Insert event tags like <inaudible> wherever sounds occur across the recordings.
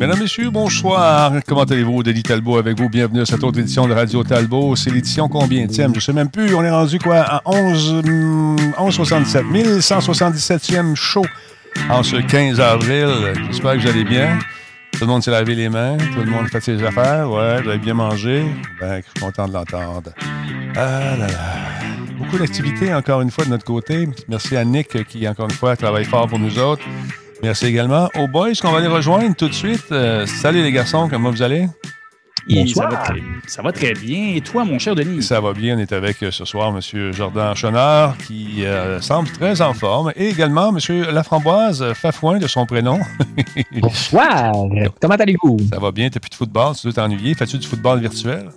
Mesdames, Messieurs, bonsoir. Comment allez-vous? Denis Talbot avec vous? Bienvenue à cette autre édition de Radio Talbot. C'est l'édition combien Je ne sais même plus. On est rendu quoi? À 11, 1167. 1177e show en ce 15 avril. J'espère que vous allez bien. Tout le monde s'est lavé les mains. Tout le monde fait ses affaires. Ouais, vous avez bien mangé? Ben, je suis content de l'entendre. Ah là là. Beaucoup d'activités, encore une fois, de notre côté. Merci à Nick qui, encore une fois, travaille fort pour nous autres. Merci également aux boys qu'on va les rejoindre tout de suite? Euh, salut les garçons, comment vous allez? ça, va très, ça, va très, bien. Et toi, mon cher Denis? Ça va bien. On est avec euh, ce soir M. Jordan Chenard, qui euh, semble très en forme. Et également M. Laframboise Fafouin, de son prénom. <laughs> Bonsoir. Comment allez-vous? Ça va bien. T'as plus de football. Tu dois t'ennuyer? Fais-tu du football virtuel?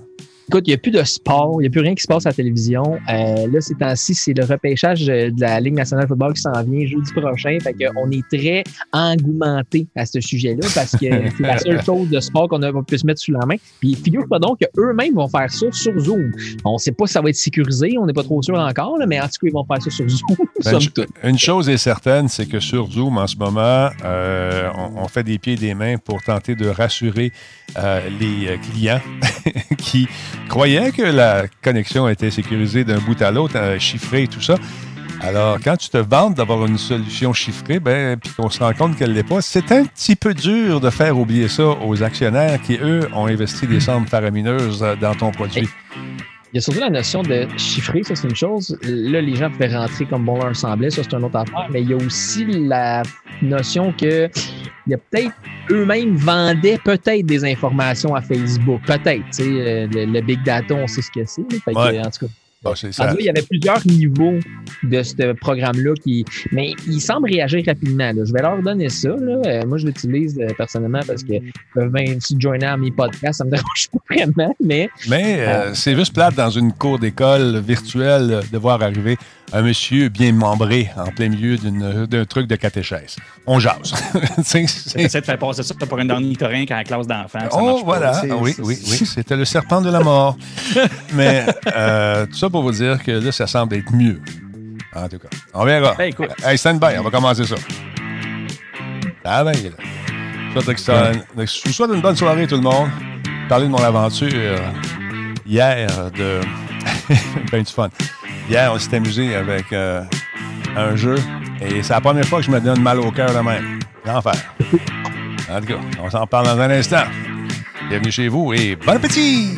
Écoute, il n'y a plus de sport, il n'y a plus rien qui se passe à la télévision. Euh, là, ces temps-ci, c'est le repêchage de la Ligue nationale de football qui s'en vient jeudi prochain. Fait qu'on est très engouementé à ce sujet-là parce que <laughs> c'est la seule chose de sport qu'on pu se mettre sous la main. Puis figure-toi donc qu'eux-mêmes vont faire ça sur Zoom. On ne sait pas si ça va être sécurisé, on n'est pas trop sûr encore, mais en tout cas, ils vont faire ça sur Zoom. <laughs> Ben, une chose est certaine, c'est que sur Zoom, en ce moment, euh, on, fait des pieds et des mains pour tenter de rassurer euh, les clients <laughs> qui croyais que la connexion était sécurisée d'un bout à l'autre, euh, chiffrée et tout ça. Alors, quand tu te vantes d'avoir une solution chiffrée, ben, puis qu'on se rend compte qu'elle ne l'est pas, c'est un petit peu dur de faire oublier ça aux actionnaires qui, eux, ont investi des sommes faramineuses euh, dans ton produit. Il y a surtout la notion de chiffrer, ça c'est une chose. Là, les gens pouvaient rentrer comme bon leur semblait, ça c'est une autre affaire, mais il y a aussi la notion que il y a peut-être eux-mêmes vendaient peut-être des informations à Facebook. Peut-être, tu sais, euh, le, big data, on sait ce que c'est. En tout cas, il y avait plusieurs niveaux de ce programme-là qui. Mais il semble réagir rapidement. Je vais leur donner ça. Euh, moi, je l'utilise euh, personnellement parce que peuvent bien se joiner à mes podcasts, ça me <laughs> dérange pas vraiment. Mais, mais euh, c'est juste plate dans une cour d'école virtuelle de voir arriver un monsieur bien membré en plein milieu d'un truc de catéchèse. On jase. <laughs> J'essaie de faire passer ça pour un ornithorynque la classe d'enfants. Oh, voilà. oui, oui, oui. C'était le serpent de la mort. <laughs> Mais tout ça pour vous dire que là, ça semble être mieux. En tout cas, on verra. Hey, écoute. Hey, stand by, on va commencer ça. Ah ben, là. Je vous souhaite une bonne soirée, tout le monde. Parler de mon aventure hier de. <laughs> ben du fun. Hier, on s'est amusé avec euh, un jeu et c'est la première fois que je me donne mal au cœur de même. L'enfer. En tout cas, on s'en parle dans un instant. Bienvenue chez vous et bon appétit!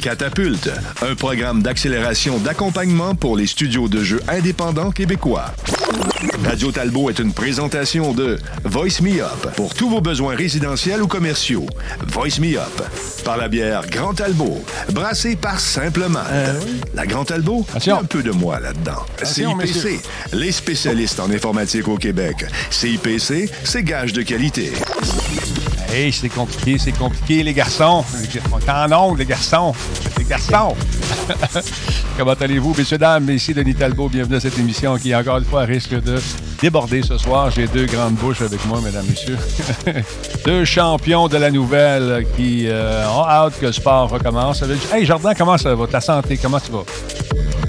Catapulte, un programme d'accélération d'accompagnement pour les studios de jeux indépendants québécois. Radio Talbot est une présentation de Voice Me Up pour tous vos besoins résidentiels ou commerciaux. Voice Me Up par la bière Grand Talbot, brassée par Simplement. Euh, la Grand Talbot, il y a un peu de moi là-dedans. CIPC, les spécialistes en informatique au Québec. CIPC, c'est gage de qualité. Hey, c'est compliqué, c'est compliqué, les garçons. On est en ongle, les garçons. Les garçons. <laughs> Comment allez-vous, messieurs, dames? Ici Denis Talbot. Bienvenue à cette émission qui, encore une fois, risque de déborder ce soir. J'ai deux grandes bouches avec moi, mesdames, messieurs. <laughs> deux champions de la nouvelle qui euh, ont hâte que le sport recommence. Hey, Jordan, comment ça va? Ta santé, comment tu vas?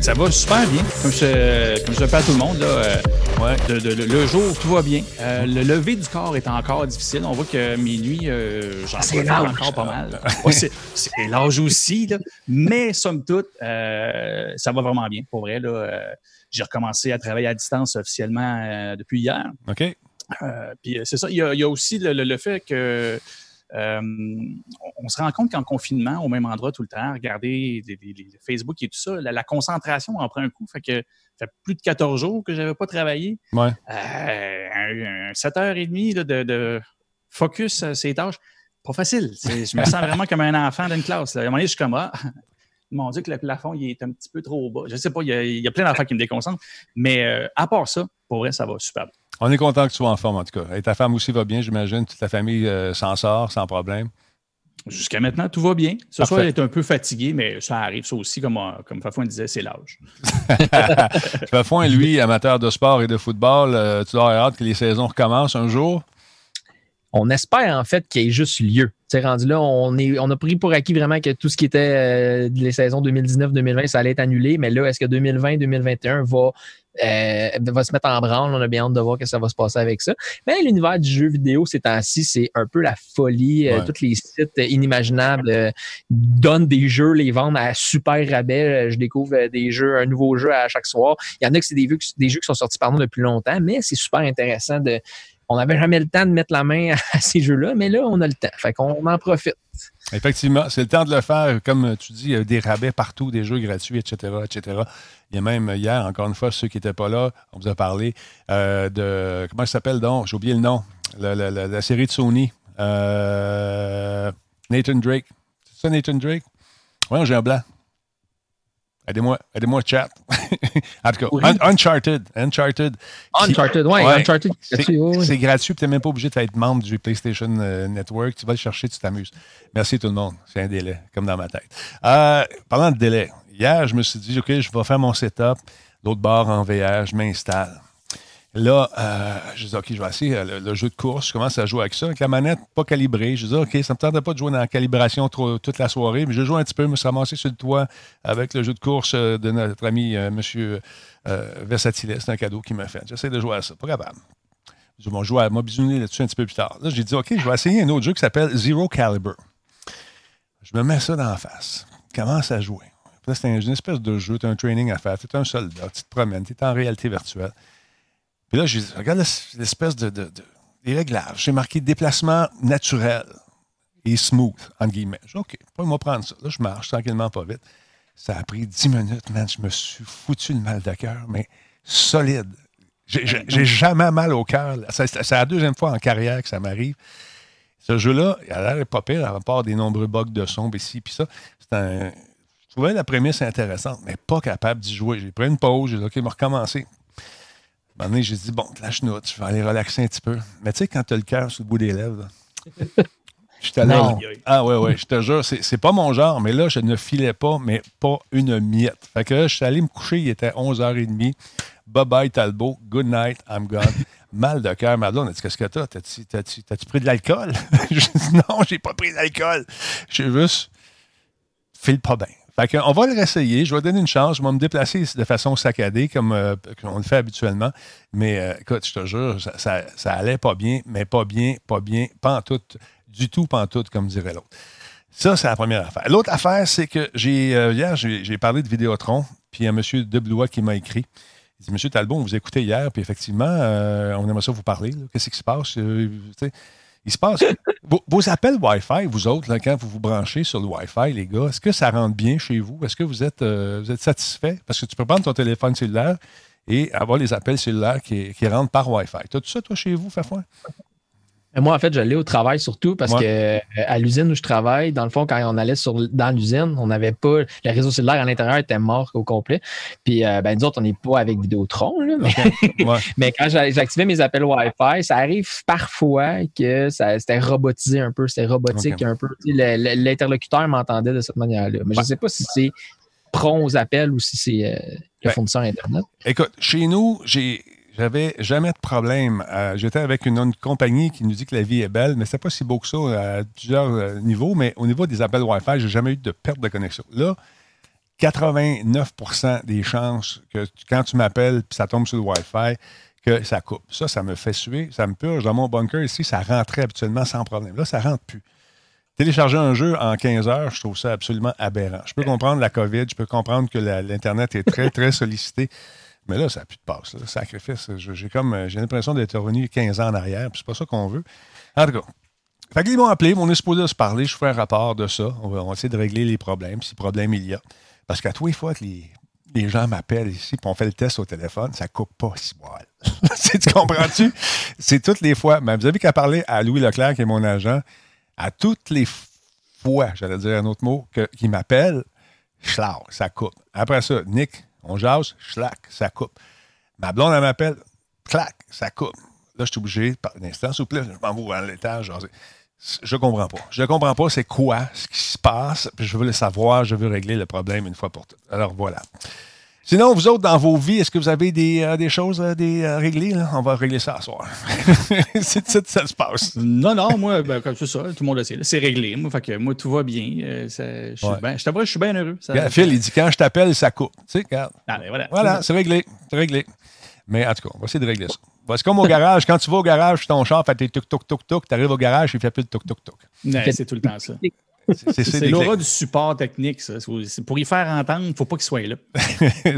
Ça va super bien, comme je, comme je à tout le monde. Là, euh, ouais, le jour, tout va bien. Euh, le lever du corps est encore difficile. On voit que mes nuits, euh, j'en ai encore pas mal. <laughs> c'est l'âge aussi, là. mais somme toute, ça va vraiment bien. Pour vrai, là, j'ai recommencé à travailler à distance officiellement depuis hier. OK. puis c'est ça, il y, a, aussi le fait que euh, on se rend compte qu'en confinement, au même endroit tout le temps, regarder les, Facebook et tout ça, la, concentration en prend un coup. Fait que ça fait plus de 14 jours que je n'avais pas travaillé. Ouais. Euh, 7h30 de, de, focus à ces tâches, pas facile. Je me sens <laughs> vraiment comme un enfant d'une classe. À un moment donné, je suis comme ah, <laughs> mon Dieu, que le plafond il est un petit peu trop bas. Je ne sais pas, il y, a, plein d'enfants qui me déconcentrent. Mais euh, à part ça, pour vrai, ça va super bien. On est content que tu sois en forme, en tout cas. Et ta femme aussi va bien, j'imagine. Toute ta famille euh, s'en sort sans problème. Jusqu'à maintenant, tout va bien. Ce soir, il est un peu fatigué, mais ça arrive. Ça aussi, comme, euh, comme Fafouin disait, c'est l'âge. <laughs> Fafouin, lui, amateur de sport et de football, euh, tu dois avoir hâte que les saisons recommencent un jour? On espère en fait qu'il y ait juste lieu. C'est rendu là, on, est, on a pris pour acquis vraiment que tout ce qui était euh, les saisons 2019-2020, ça allait être annulé. Mais là, est-ce que 2020-2021 va euh, va se mettre en branle? On a bien hâte de voir ce que ça va se passer avec ça. Mais l'univers du jeu vidéo ces temps-ci, c'est un peu la folie. Euh, tous les sites inimaginables donnent des jeux, les vendent à super rabais. Je découvre des jeux, un nouveau jeu à chaque soir. Il y en a que c'est des, des jeux qui sont sortis par nous depuis longtemps, mais c'est super intéressant de on n'avait jamais le temps de mettre la main <laughs> à ces jeux-là, mais là, on a le temps. Fait qu'on en profite. Effectivement, c'est le temps de le faire. Comme tu dis, il y a des rabais partout, des jeux gratuits, etc., etc. Il y a même hier, encore une fois, ceux qui n'étaient pas là, on vous a parlé euh, de. Comment ça s'appelle donc? J'ai oublié le nom. La, série de Sony. Euh, Nathan Drake. C'est ça, Nathan Drake? Oui, j'ai un blanc. Aidez-moi, aidez-moi, chat. <laughs> en tout cas, Uncharted. Uncharted. Uncharted, oui. Uncharted. C'est gratuit, tu n'es même pas obligé d'être membre du PlayStation euh, Network. Tu vas le chercher, tu t'amuses. Merci tout le monde. C'est un délai, comme dans ma tête. parlant de délai, Hier, je me suis dit, OK, je vais faire mon setup. L'autre bord en VR, je m'installe. Là, euh, je dis, OK, je vais essayer euh, le, jeu de course. Je commence à jouer avec ça, avec la manette pas calibrée. Je dis, OK, ça ne me tentait pas de jouer dans la calibration toute la soirée, mais je joue un petit peu, je me suis ramassé sur le toit avec le jeu de course euh, de notre ami M. Versatiles. C'est un cadeau qu'il m'a fait. J'essaie de jouer à ça. Pas capable. Je vais à m'a là-dessus un petit peu plus tard. Là, j'ai dit, OK, je vais essayer un autre jeu qui s'appelle Zero Caliber. Je me mets ça dans la face. Je commence à jouer c'est une espèce de jeu, tu as un training à faire, tu es un soldat, tu te promènes, tu es en réalité virtuelle. Puis là, je regarde l'espèce de, de, des réglages. J'ai marqué déplacement naturel et smooth, entre guillemets. Dis, OK, moi prendre ça. Là, je marche tranquillement, pas vite. Ça a pris 10 minutes, man. Je me suis foutu le mal de cœur, mais solide. J'ai jamais mal au cœur. C'est la deuxième fois en carrière que ça m'arrive. Ce jeu-là, il a l'air pas pire, à part des nombreux bugs de son, ici, puis ça. C'est un, je trouvais la prémisse intéressante, mais pas capable d'y jouer. J'ai pris une pause, j'ai dit, OK, je vais recommencer. À un moment donné, j'ai dit, bon, lâche note, je vais aller relaxer un petit peu. Mais tu sais, quand tu as le cœur sur le bout des lèvres, <laughs> je allé. Ah, ouais, ouais, je te jure, c'est pas mon genre, mais là, je ne filais pas, mais pas une miette. Fait que là, je suis allé me coucher, il était 11h30. Bye bye, Talbot. Good night, I'm gone. <laughs> Mal de cœur, Madeleine. On a dit Qu'est-ce que t'as? T'as-tu pris de l'alcool? <laughs> Je dis Non, j'ai pas pris d'alcool. J'ai juste file pas bien. Fait on va le réessayer. Je vais donner une chance. Je vais me déplacer de façon saccadée, comme euh, on le fait habituellement. Mais euh, écoute, je te jure, ça, ça, allait pas bien, mais pas bien, pas bien, pas en tout, du tout, pas en tout, comme dirait l'autre. Ça, c'est la première affaire. L'autre affaire, c'est que j'ai euh, hier, j'ai parlé de Vidéotron, puis il y a M. Deblois qui m'a écrit. Il dit Monsieur Talbot, on vous écoutait hier, puis effectivement, on aimerait ça vous parler. Qu'est-ce qui se passe? Il se passe. vos, appels Wi-Fi, vous autres, quand vous vous branchez sur le Wi-Fi, les gars, est-ce que ça rentre bien chez vous? Est-ce que vous êtes, euh, satisfait? Parce que tu peux prendre ton téléphone cellulaire et avoir les appels cellulaires qui, rentrent par Wi-Fi. Tu as tout ça, toi, chez vous, Fafouin? Moi, en fait, j'allais au travail surtout parce qu'à que euh, à l'usine où je travaille, dans le fond, quand on allait sur, dans l'usine, on n'avait pas. Le réseau cellulaire à l'intérieur était mort au complet. Puis, euh, ben, nous autres, on n'est pas avec Vidéotron, <laughs> mais, quand j'activais mes appels Wi-Fi, ça arrive parfois que c'était robotisé un peu, c'était robotique un peu. L'interlocuteur m'entendait de cette manière-là. Mais je ne sais pas si c'est prompt aux appels ou si c'est euh, le fournisseur Internet. Écoute, chez nous, j'ai j'avais jamais de problème. Euh, j'étais avec une, compagnie qui nous dit que la vie est belle, mais c'est pas si beau que ça à plusieurs euh, niveaux. Mais au niveau des appels Wi-Fi, j'ai jamais eu de perte de connexion. Là, 89% des chances que quand tu m'appelles puis ça tombe sur le Wi-Fi, que ça coupe. Ça, ça me fait suer, ça me purge. Dans mon bunker ici, ça rentrait habituellement sans problème. Là, ça rentre plus. Télécharger un jeu en 15 heures, je trouve ça absolument aberrant. Je peux comprendre la COVID, je peux comprendre que l'Internet est très, <laughs> très sollicité. Mais là, ça n'a plus de passe. Sacrifice, j'ai comme j'ai l'impression d'être revenu 15 ans en arrière, puis c'est pas ça qu'on veut. En tout cas. Fait qu'ils m'ont appelé, on est supposé se parler, je fais un rapport de ça. On va, essayer de régler les problèmes, si problème il y a. Parce qu'à tous les fois que les, gens m'appellent ici, puis on fait le test au téléphone, ça coupe pas si mal. <laughs> tu comprends-tu? C'est toutes les fois. Mais vous avez qu'à parler à Louis Leclerc, qui est mon agent, à toutes les fois, j'allais dire un autre mot, qu'il m'appelle, ça coupe. Après ça, Nick, on jase, schlac, ça coupe. Ma blonde, elle m'appelle, clac, ça coupe. Là, je suis obligé, par un instant, s'il vous plaît, je m'en vais à l'étage, je comprends pas. Je comprends pas c'est quoi ce qui se passe. je veux le savoir, je veux régler le problème une fois pour toutes. Alors voilà. Sinon, vous autres, dans vos vies, est-ce que vous avez des, euh, des choses à des, euh, régler? On va régler ça ce soir. <laughs> c'est ça, ça se passe. Non, non, moi, ben, comme ça, tout le monde le sait. C'est réglé. Moi, fait que, moi, tout va bien. Euh, je, je t'avoue, je suis bien heureux. Phil, il dit quand je t'appelle, ça coupe. Tu sais, regarde. Ah, ben, voilà. Voilà, c'est réglé. C'est réglé. Mais en tout cas, on va essayer de régler ça. C'est comme au garage. Quand tu vas au garage, ton char fait tes tuk tuk tuk tuk, tu arrives au garage, il fait plus de tuk tuk tuk. c'est tout le temps ça. C'est l'aura du support technique, ça. Pour y faire entendre, il ne faut pas qu'il soit là. <laughs>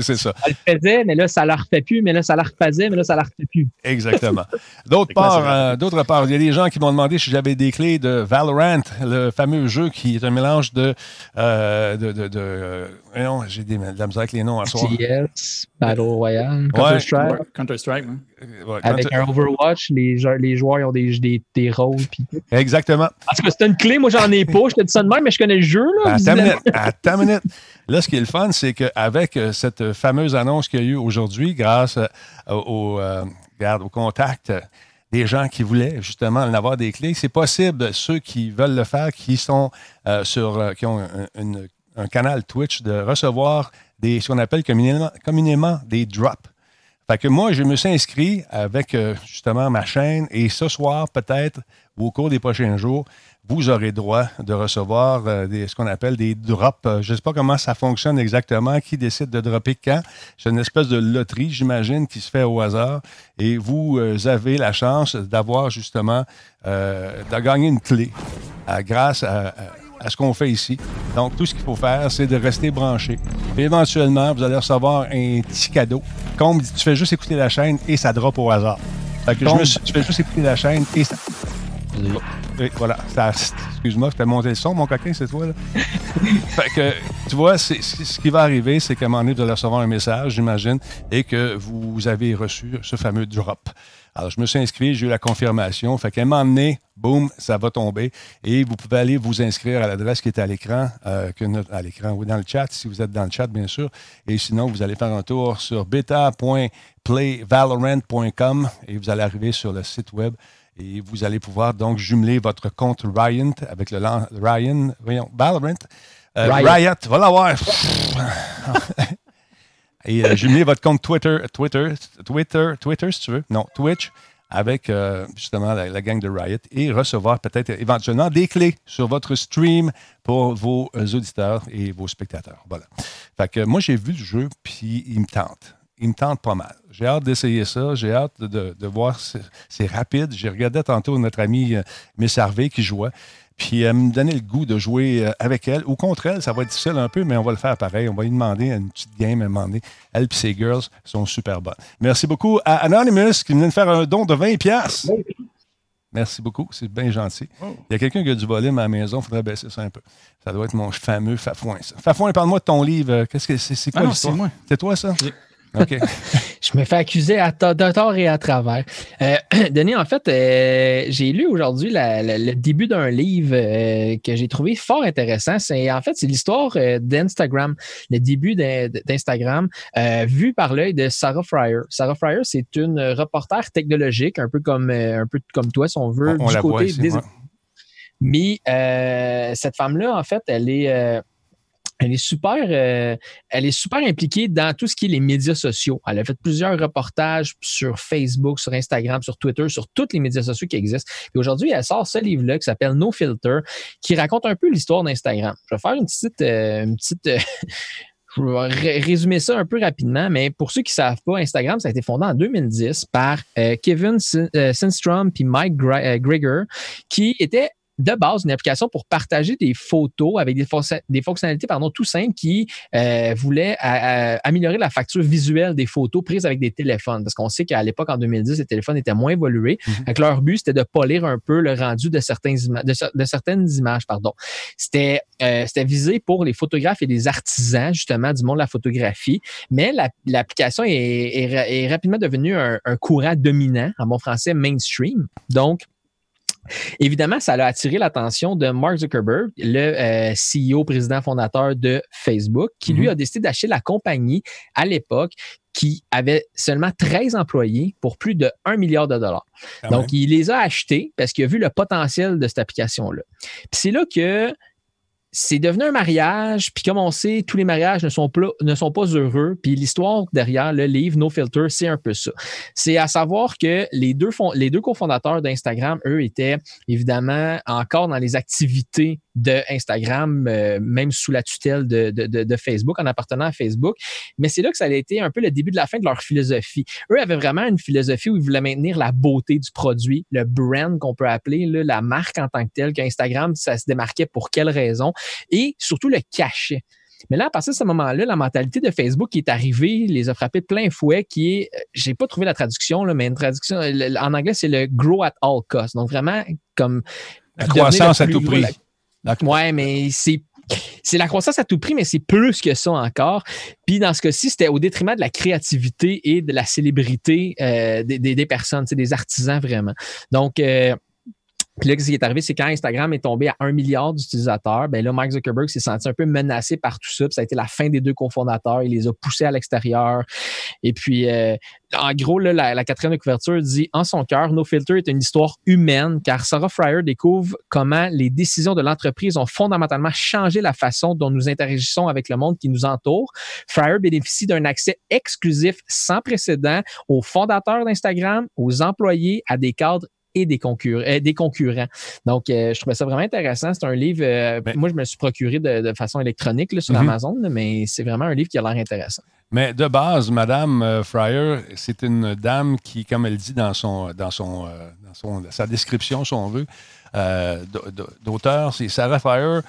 c'est ça. Ça le faisait, mais là, ça ne leur fait plus, mais là, ça leur faisait, mais là, ça leur fait plus. Exactement. <laughs> D'autre part, euh, d'autre part, il y a des gens qui m'ont demandé si j'avais des clés de Valorant, le fameux jeu qui est un mélange de. Euh, de, de, de euh, non, j'ai de la misère avec les noms à soir. Battle Royale, Counter-Strike. Counter-Strike, Avec un Overwatch, les, les joueurs ont des, des, des rôles. Exactement. Parce que c'est une clé, moi, j'en ai pas. Je te dis ça de même, mais je connais le jeu. Là, attends une minute. Attends minute. Là, ce qui est le fun, c'est qu'avec euh, cette fameuse annonce qu'il y a eu aujourd'hui, grâce euh, au, euh, au contact des gens qui voulaient justement en avoir des clés, c'est possible, ceux qui veulent le faire, qui sont sur, qui ont un, canal Twitch, de recevoir des, ce qu'on appelle communément, communément, des drops. Fait que moi, je me suis inscrit avec justement ma chaîne et ce soir, peut-être, ou au cours des prochains jours, vous aurez droit de recevoir euh, des, ce qu'on appelle des drops. Euh, je ne sais pas comment ça fonctionne exactement, qui décide de dropper quand. C'est une espèce de loterie, j'imagine, qui se fait au hasard. Et vous euh, avez la chance d'avoir justement, de gagner une clé grâce à, ce qu'on fait ici. Donc, tout ce qu'il faut faire, c'est de rester branché. Et éventuellement, vous allez recevoir un petit cadeau. Comme tu fais juste écouter la chaîne et ça drop au hasard. Fait que je me tu fais juste écouter la chaîne et ça. Oui, voilà. Excuse-moi, je t'ai monté le son, mon coquin, c'est toi. Là. <laughs> fait que, tu vois, ce qui va arriver, c'est qu'à un moment donné, vous allez recevoir un message, j'imagine, et que vous avez reçu ce fameux drop. Alors, je me suis inscrit, j'ai eu la confirmation. Fait qu'à un moment donné, boum, ça va tomber. Et vous pouvez aller vous inscrire à l'adresse qui est à l'écran, euh, à l'écran ou dans le chat, si vous êtes dans le chat, bien sûr. Et sinon, vous allez faire un tour sur beta.playvalorant.com et vous allez arriver sur le site web et vous allez pouvoir donc jumeler votre compte Ryan avec le Ryan, voyons, Valorant. Euh, Riot. va l'avoir. <laughs> et euh, jumeler votre compte Twitter, Twitter, Twitter, Twitter, si tu veux. Non, Twitch, avec euh, justement la, gang de Riot et recevoir peut-être éventuellement des clés sur votre stream pour vos auditeurs et vos spectateurs. Voilà. Fait que moi, j'ai vu le jeu, puis il me tente il me tente pas mal. J'ai hâte d'essayer ça. J'ai hâte de, voir. C'est rapide. J'ai regardé tantôt notre amie euh, Miss Harvey qui jouait. Puis elle me donnait le goût de jouer euh, avec elle ou contre elle. Ça va être difficile un peu, mais on va le faire pareil. On va lui demander une petite game à un moment donné. Elle et ses girls sont super bonnes. Merci beaucoup à Anonymous qui vient de faire un don de 20$. Merci beaucoup, c'est bien gentil. Oh. Il y a quelqu'un qui a du volume à la maison, il faudrait baisser ça un peu. Ça doit être mon fameux Fafouin, ça. Fafouin, parle-moi de ton livre. Qu'est-ce que c'est, quoi ah c'est moi. C'est toi, ça? <laughs> je me fais accuser à tort et à travers. Euh, <clears throat> Denis, en fait, euh, j'ai lu aujourd'hui le début d'un livre euh, que j'ai trouvé fort intéressant. C'est en fait c'est l'histoire d'Instagram, le début d'Instagram vu par l'œil de Sarah Fryer. Sarah Fryer, c'est une reporter technologique, un peu comme un peu comme toi, si on veut, du côté des. Mais cette femme-là, en fait, elle est elle est super, euh, elle est super impliquée dans tout ce qui est les médias sociaux. Elle a fait plusieurs reportages sur Facebook, sur Instagram, sur Twitter, sur tous les médias sociaux qui existent. Et aujourd'hui, elle sort ce livre-là qui s'appelle No Filter, qui raconte un peu l'histoire d'Instagram. Je vais faire une petite, euh, euh, <laughs> je vais résumer ça un peu rapidement, mais pour ceux qui ne savent pas, Instagram, ça a été fondé en 2010 par Kevin Sinstrom et Mike Greger, qui étaient de base une application pour partager des photos avec des, des fonctionnalités pardon, tout simples qui euh, voulaient améliorer la facture visuelle des photos prises avec des téléphones. Parce qu'on sait qu'à l'époque, en 2010, les téléphones étaient moins évolués. Mm leur but, c'était de polir un peu le rendu de, certains de, certaines images. pardon. C'était euh, visé pour les photographes et les artisans, justement, du monde de la photographie. Mais l'application est, rapidement devenue un, un courant dominant, en bon français, mainstream. Donc, Évidemment, ça a attiré l'attention de Mark Zuckerberg, le euh, CEO, président fondateur de Facebook, qui lui mhm. a décidé d'acheter la compagnie à l'époque qui avait seulement 13 employés pour plus de 1 milliard de dollars. Donc, il les a achetés parce qu'il a vu le potentiel de cette application-là. Puis c'est là que c'est devenu un mariage, puis comme on sait, tous les mariages ne sont pas, ne sont pas heureux, puis l'histoire derrière le livre No Filter, c'est un peu ça. C'est à savoir que les deux, les deux cofondateurs d'Instagram, eux, étaient évidemment encore dans les activités de Instagram, euh, même sous la tutelle de, de, de, Facebook, en appartenant à Facebook. Mais c'est là que ça a été un peu le début de la fin de leur philosophie. Eux avaient vraiment une philosophie où ils voulaient maintenir la beauté du produit, le brand qu'on peut appeler, là, la marque en tant que telle, qu'Instagram, ça se démarquait pour quelle raison, et surtout le cachet. Mais là, à partir de ce moment-là, la mentalité de Facebook qui est arrivée, les a frappés de plein fouet, qui est, euh, j'ai pas trouvé la traduction, là, mais une traduction, en anglais, c'est le grow at all costs. Donc vraiment, comme. La croissance à tout prix. Ouais, mais c'est c'est la croissance à tout prix, mais c'est plus que ça encore. Puis dans ce cas-ci, c'était au détriment de la créativité et de la célébrité euh, des, des, des, personnes, des artisans vraiment. Donc, euh, puis là, ce qui est arrivé, c'est quand Instagram est tombé à un milliard d'utilisateurs, ben là, Mark Zuckerberg s'est senti un peu menacé par tout ça. Ça a été la fin des deux cofondateurs. Il les a poussés à l'extérieur. Et puis, euh, en gros, là, la, quatrième de couverture dit En son cœur, No Filter est une histoire humaine car Sarah Fryer découvre comment les décisions de l'entreprise ont fondamentalement changé la façon dont nous interagissons avec le monde qui nous entoure. Fryer bénéficie d'un accès exclusif sans précédent aux fondateurs d'Instagram, aux employés, à des cadres et des, concurrents. Euh, des concurrents. Donc, euh, je trouvais ça vraiment intéressant. C'est un livre, euh, moi, je me suis procuré de, façon électronique sur mhm. Amazon, mais c'est vraiment un livre qui a l'air intéressant. Mais de base, Madame Fryer, c'est une dame qui, comme elle dit dans, son, dans, son, dans son, sa description, si on veut, d'auteur, c'est Sarah Fryer.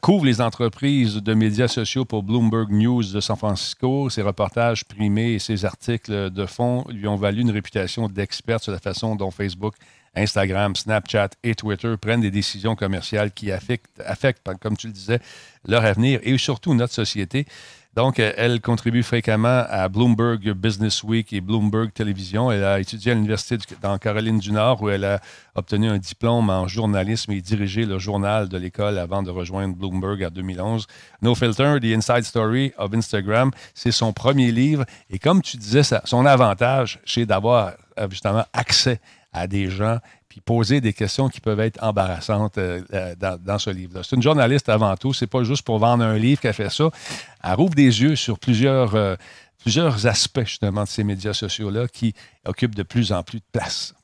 couvre les entreprises de médias sociaux pour Bloomberg News de San Francisco. Ses reportages primés et ses articles de fond lui ont valu une réputation d'experte sur la façon dont Facebook Instagram, Snapchat et Twitter prennent des décisions commerciales qui affectent, affectent, comme tu le disais, leur avenir et surtout notre société. Donc, euh, elle contribue fréquemment à Bloomberg Business Week et Bloomberg Télévision. Elle a étudié à l'Université dans Caroline du Nord où elle a obtenu un diplôme en journalisme et dirigé le journal de l'école avant de rejoindre Bloomberg en 2011. No Filter, The Inside Story of Instagram, c'est son premier livre. Et comme tu disais, son avantage, c'est d'avoir euh, justement accès à des gens puis poser des questions qui peuvent être embarrassantes euh, euh, dans, ce livre-là. C'est une journaliste avant tout. C'est pas juste pour vendre un livre qu'elle fait ça. Elle rouvre des yeux sur plusieurs, euh, plusieurs aspects justement de ces médias sociaux-là qui occupent de plus en plus de place.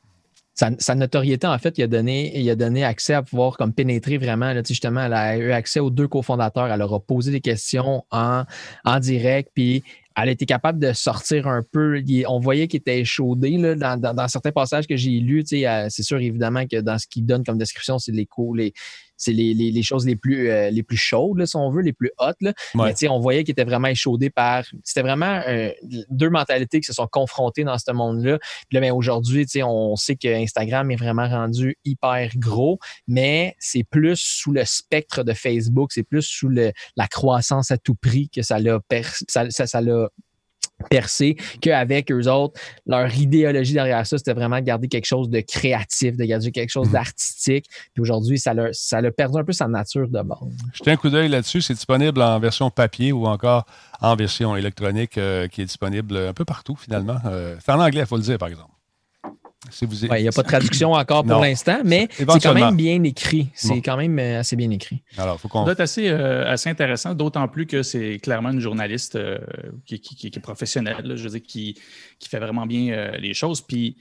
Sa, notoriété, en fait, il a donné, il a donné accès à pouvoir comme pénétrer vraiment. Justement, elle a eu accès aux deux cofondateurs. Elle leur a posé des questions en, en direct. Puis elle été capable de sortir un peu. On voyait qu'il était échaudé là, dans, certains passages que j'ai lus. C'est sûr, évidemment, que dans ce qu'il donne comme description, c'est les les, c'est les, choses les plus, euh, les plus chaudes, si on veut, les plus hautes. Là. Mais on voyait qu'il était vraiment échaudé par. C'était vraiment euh, deux mentalités qui se sont confrontées dans ce monde-là. Puis là, ben, aujourd'hui, on sait que Instagram est vraiment rendu hyper gros, mais c'est plus sous le spectre de Facebook, c'est plus sous le, la croissance à tout prix que ça l'a ça, ça, ça l'a percé qu'avec eux autres, leur idéologie derrière ça, c'était vraiment de garder quelque chose de créatif, de garder quelque chose mhm. d'artistique. Puis aujourd'hui, ça a, ça a perdu un peu sa nature de base. Jetez un coup d'œil là-dessus. C'est disponible en version papier ou encore en version électronique euh, qui est disponible un peu partout finalement. Euh, c'est en anglais, il faut le dire, par exemple il n'y a pas de <coughs> traduction encore pour l'instant, mais c'est quand même bien écrit. C'est quand même euh, assez bien écrit. Alors, faut qu'on. Ça doit être assez, euh, assez intéressant, d'autant plus que c'est clairement une journaliste euh, qui, est professionnelle, je veux dire, qui, qui fait vraiment bien les choses. Puis,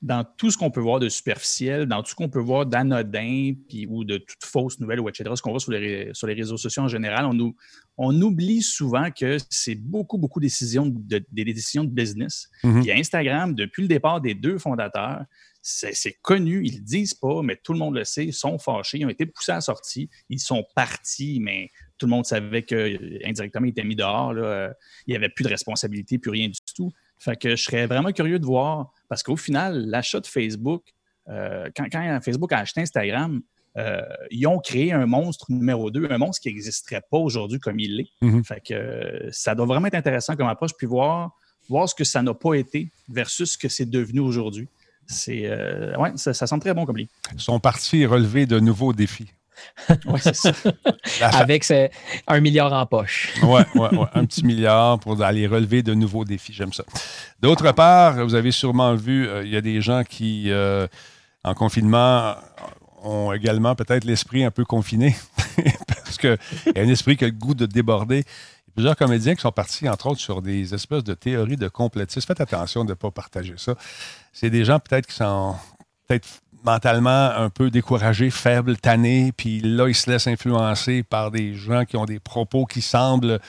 dans tout ce qu'on peut voir de superficiel, dans tout ce qu'on peut voir d'anodin, puis ou de toute fausse nouvelle, ou etc., ce qu'on voit sur les, sur les réseaux sociaux en général, on, nous, on oublie souvent que c'est beaucoup, beaucoup de décisions de, des décisions de business. Mm Instagram, depuis le départ des deux fondateurs, c'est connu, ils le disent pas, mais tout le monde le sait, ils sont fâchés, ils ont été poussés à la sortie, ils sont partis, mais tout le monde savait qu'indirectement, ils étaient mis dehors. Là, il n'y avait plus de responsabilité, plus rien du tout. Fait que je serais vraiment curieux de voir, parce qu'au final, l'achat de Facebook, euh, quand, quand, Facebook a acheté Instagram, euh, ils ont créé un monstre numéro 2, un monstre qui n'existerait pas aujourd'hui comme il l'est. Mhm. Fait que euh, ça doit vraiment être intéressant comme approche, puis voir, voir ce que ça n'a pas été versus ce que c'est devenu aujourd'hui. C'est euh, ouais, ça, ça, semble très bon comme livre. Son parti est relevé de nouveaux défis. <laughs> oui, c'est ça. Avec un milliard en poche. oui, ouais, ouais, un petit milliard pour aller relever de nouveaux défis. J'aime ça. D'autre part, vous avez sûrement vu, euh, il y a des gens qui, euh, en confinement, ont également peut-être l'esprit un peu confiné, <laughs> parce qu'il y a un esprit qui a le goût de déborder. Il y a plusieurs comédiens qui sont partis, entre autres, sur des espèces de théories de complétisme. Faites attention de ne pas partager ça. C'est des gens peut-être qui sont peut-être mentalement un peu découragés, faibles, tannés, puis là, ils se laissent influencer par des gens qui ont des propos qui semblent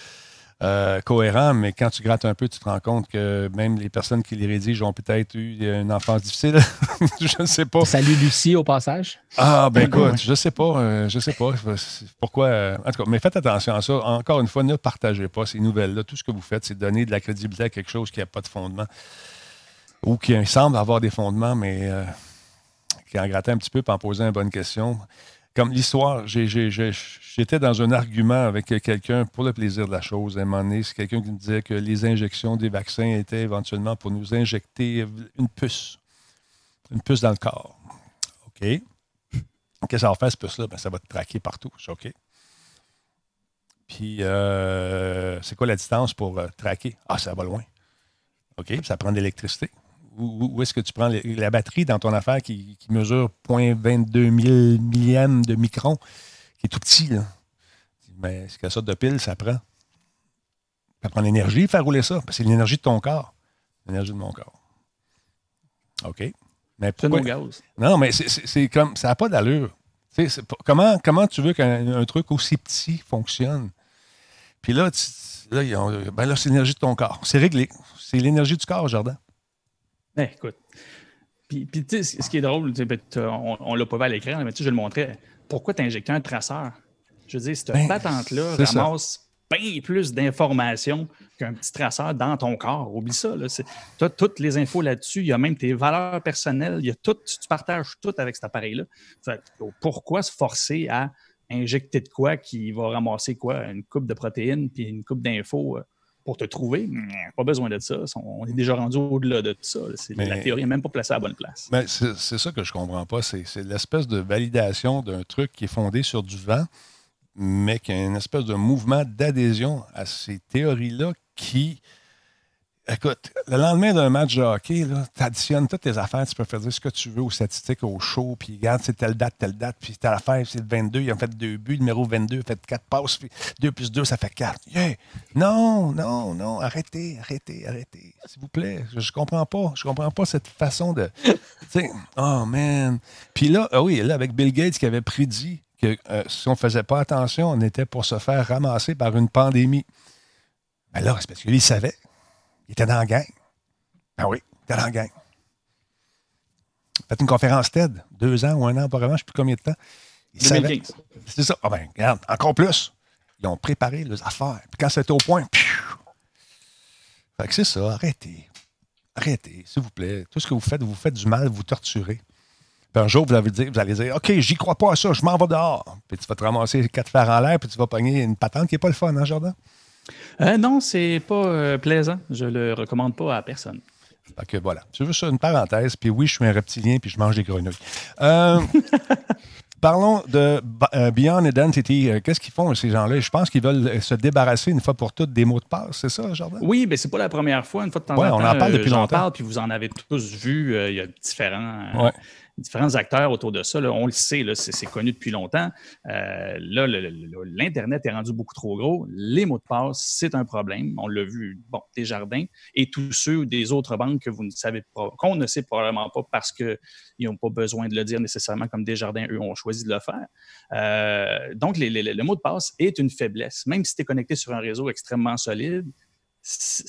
euh, cohérents, mais quand tu grattes un peu, tu te rends compte que même les personnes qui les rédigent ont peut-être eu une enfance difficile. <laughs> je ne sais pas. Salut Lucie au passage? Ah, ben écoute, je sais pas, euh, je sais pas pourquoi. Euh, en tout cas, mais faites attention à ça. Encore une fois, ne partagez pas ces nouvelles-là. Tout ce que vous faites, c'est donner de la crédibilité à quelque chose qui n'a pas de fondement ou qui semble avoir des fondements, mais qui en grattait un petit peu pour en poser une bonne question. Comme l'histoire, j'étais dans un argument avec quelqu'un pour le plaisir de la chose. À un moment donné, c'est quelqu'un qui me disait que les injections des vaccins étaient éventuellement pour nous injecter une puce. Une puce dans le corps. OK. Qu'est-ce que ça va faire, cette puce-là? Ben, ça va te traquer partout. OK. Puis, euh, c'est quoi la distance pour euh, traquer? Ah, ça va loin. OK. Ça prend de l'électricité où, est-ce que tu prends la batterie dans ton affaire qui, mesure 0.22 millième de micron, qui est tout petit, là? Mais ce qu'elle sorte de pile, ça prend. Ça prend l'énergie, faire rouler ça. C'est l'énergie de ton corps. L'énergie de mon corps. OK. Mais pourquoi... gaz. Non, mais c'est comme. Ça n'a pas d'allure. Comment, comment tu veux qu'un truc aussi petit fonctionne? Puis là, là, ben là c'est l'énergie de ton corps. C'est réglé. C'est l'énergie du corps, Jardin. Eh, écoute. Puis, puis tu sais, ce qui est drôle, on, ne l'a pas vu à l'écran, mais tu sais, je le montrais. Pourquoi tu injecté un traceur? Je veux dire, cette ben, patente-là ramasse bien plus d'informations qu'un petit traceur dans ton corps. Oublie ça. Tu as toutes les infos là-dessus. Il y a même tes valeurs personnelles. Il y a tout, tu partages tout avec cet appareil-là. Pourquoi se forcer à injecter de quoi qui va ramasser quoi? Une coupe de protéines puis une coupe d'infos euh, pour te trouver, pas besoin de ça. On est déjà rendu au-delà de tout ça. la théorie n'est même pas placée à la bonne place. c'est ça que je ne comprends pas. C'est l'espèce de validation d'un truc qui est fondé sur du vent, mais qui a une espèce de mouvement d'adhésion à ces théories-là qui Écoute, le lendemain d'un match de hockey, tu additionnes toutes tes affaires, tu peux faire dire ce que tu veux aux statistiques, au show, puis regarde, c'est telle date, telle date, puis telle affaire, c'est le 22, il a fait deux buts, numéro 22, il a fait quatre passes, puis 2 plus 2, ça fait 4. Non, non, non, arrêtez, arrêtez, arrêtez, s'il vous plaît. Je, je, comprends pas, je comprends pas cette façon de. Oh man. Puis là, ah oui, là, avec Bill Gates qui avait prédit que euh, si on faisait pas attention, on était pour se faire ramasser par une pandémie. Ben là, c'est parce qu'il savait. Il était dans la gang. Ah oui, il était dans la gang. Fait une conférence TED, deux ans ou un an auparavant, je ne sais plus combien de temps. C'est ça. Ah ben, regarde, encore plus. Ils ont préparé les affaires. Puis quand c'était au point, fait que c'est ça, arrêtez. Arrêtez, s'il vous plaît. Tout ce que vous faites, vous faites du mal, vous torturez. Puis un jour, vous allez dire, vous allez dire OK, j'y crois pas à ça, je m'en vais dehors. Puis tu vas te ramasser quatre fers en l'air, puis tu vas pogner une patente qui n'est pas le fun, hein, Jordan? Euh, non, c'est pas euh, plaisant. Je le recommande pas à personne. Ok, voilà. C'est juste une parenthèse. Puis oui, je suis un reptilien, puis je mange des grenouilles. Euh, <laughs> parlons de Beyond Identity. Qu'est-ce qu'ils font, ces gens-là? Je pense qu'ils veulent se débarrasser une fois pour toutes des mots de passe. C'est ça, Jordan? Oui, mais c'est pas la première fois. Une fois de temps en temps, on en parle depuis longtemps. parle, puis vous en avez tous vu. Il y a différents différents acteurs autour de ça. on le sait, c'est connu depuis longtemps. Euh, là, l'Internet est rendu beaucoup trop gros. Les mots de passe, c'est un problème. On l'a vu, bon, Desjardins et tous ceux des autres banques que vous ne savez pas, qu'on ne sait probablement pas parce qu'ils n'ont pas besoin de le dire nécessairement comme Desjardins, eux, ont choisi de le faire. Euh, donc, le mot de passe est une faiblesse. Même si tu es connecté sur un réseau extrêmement solide,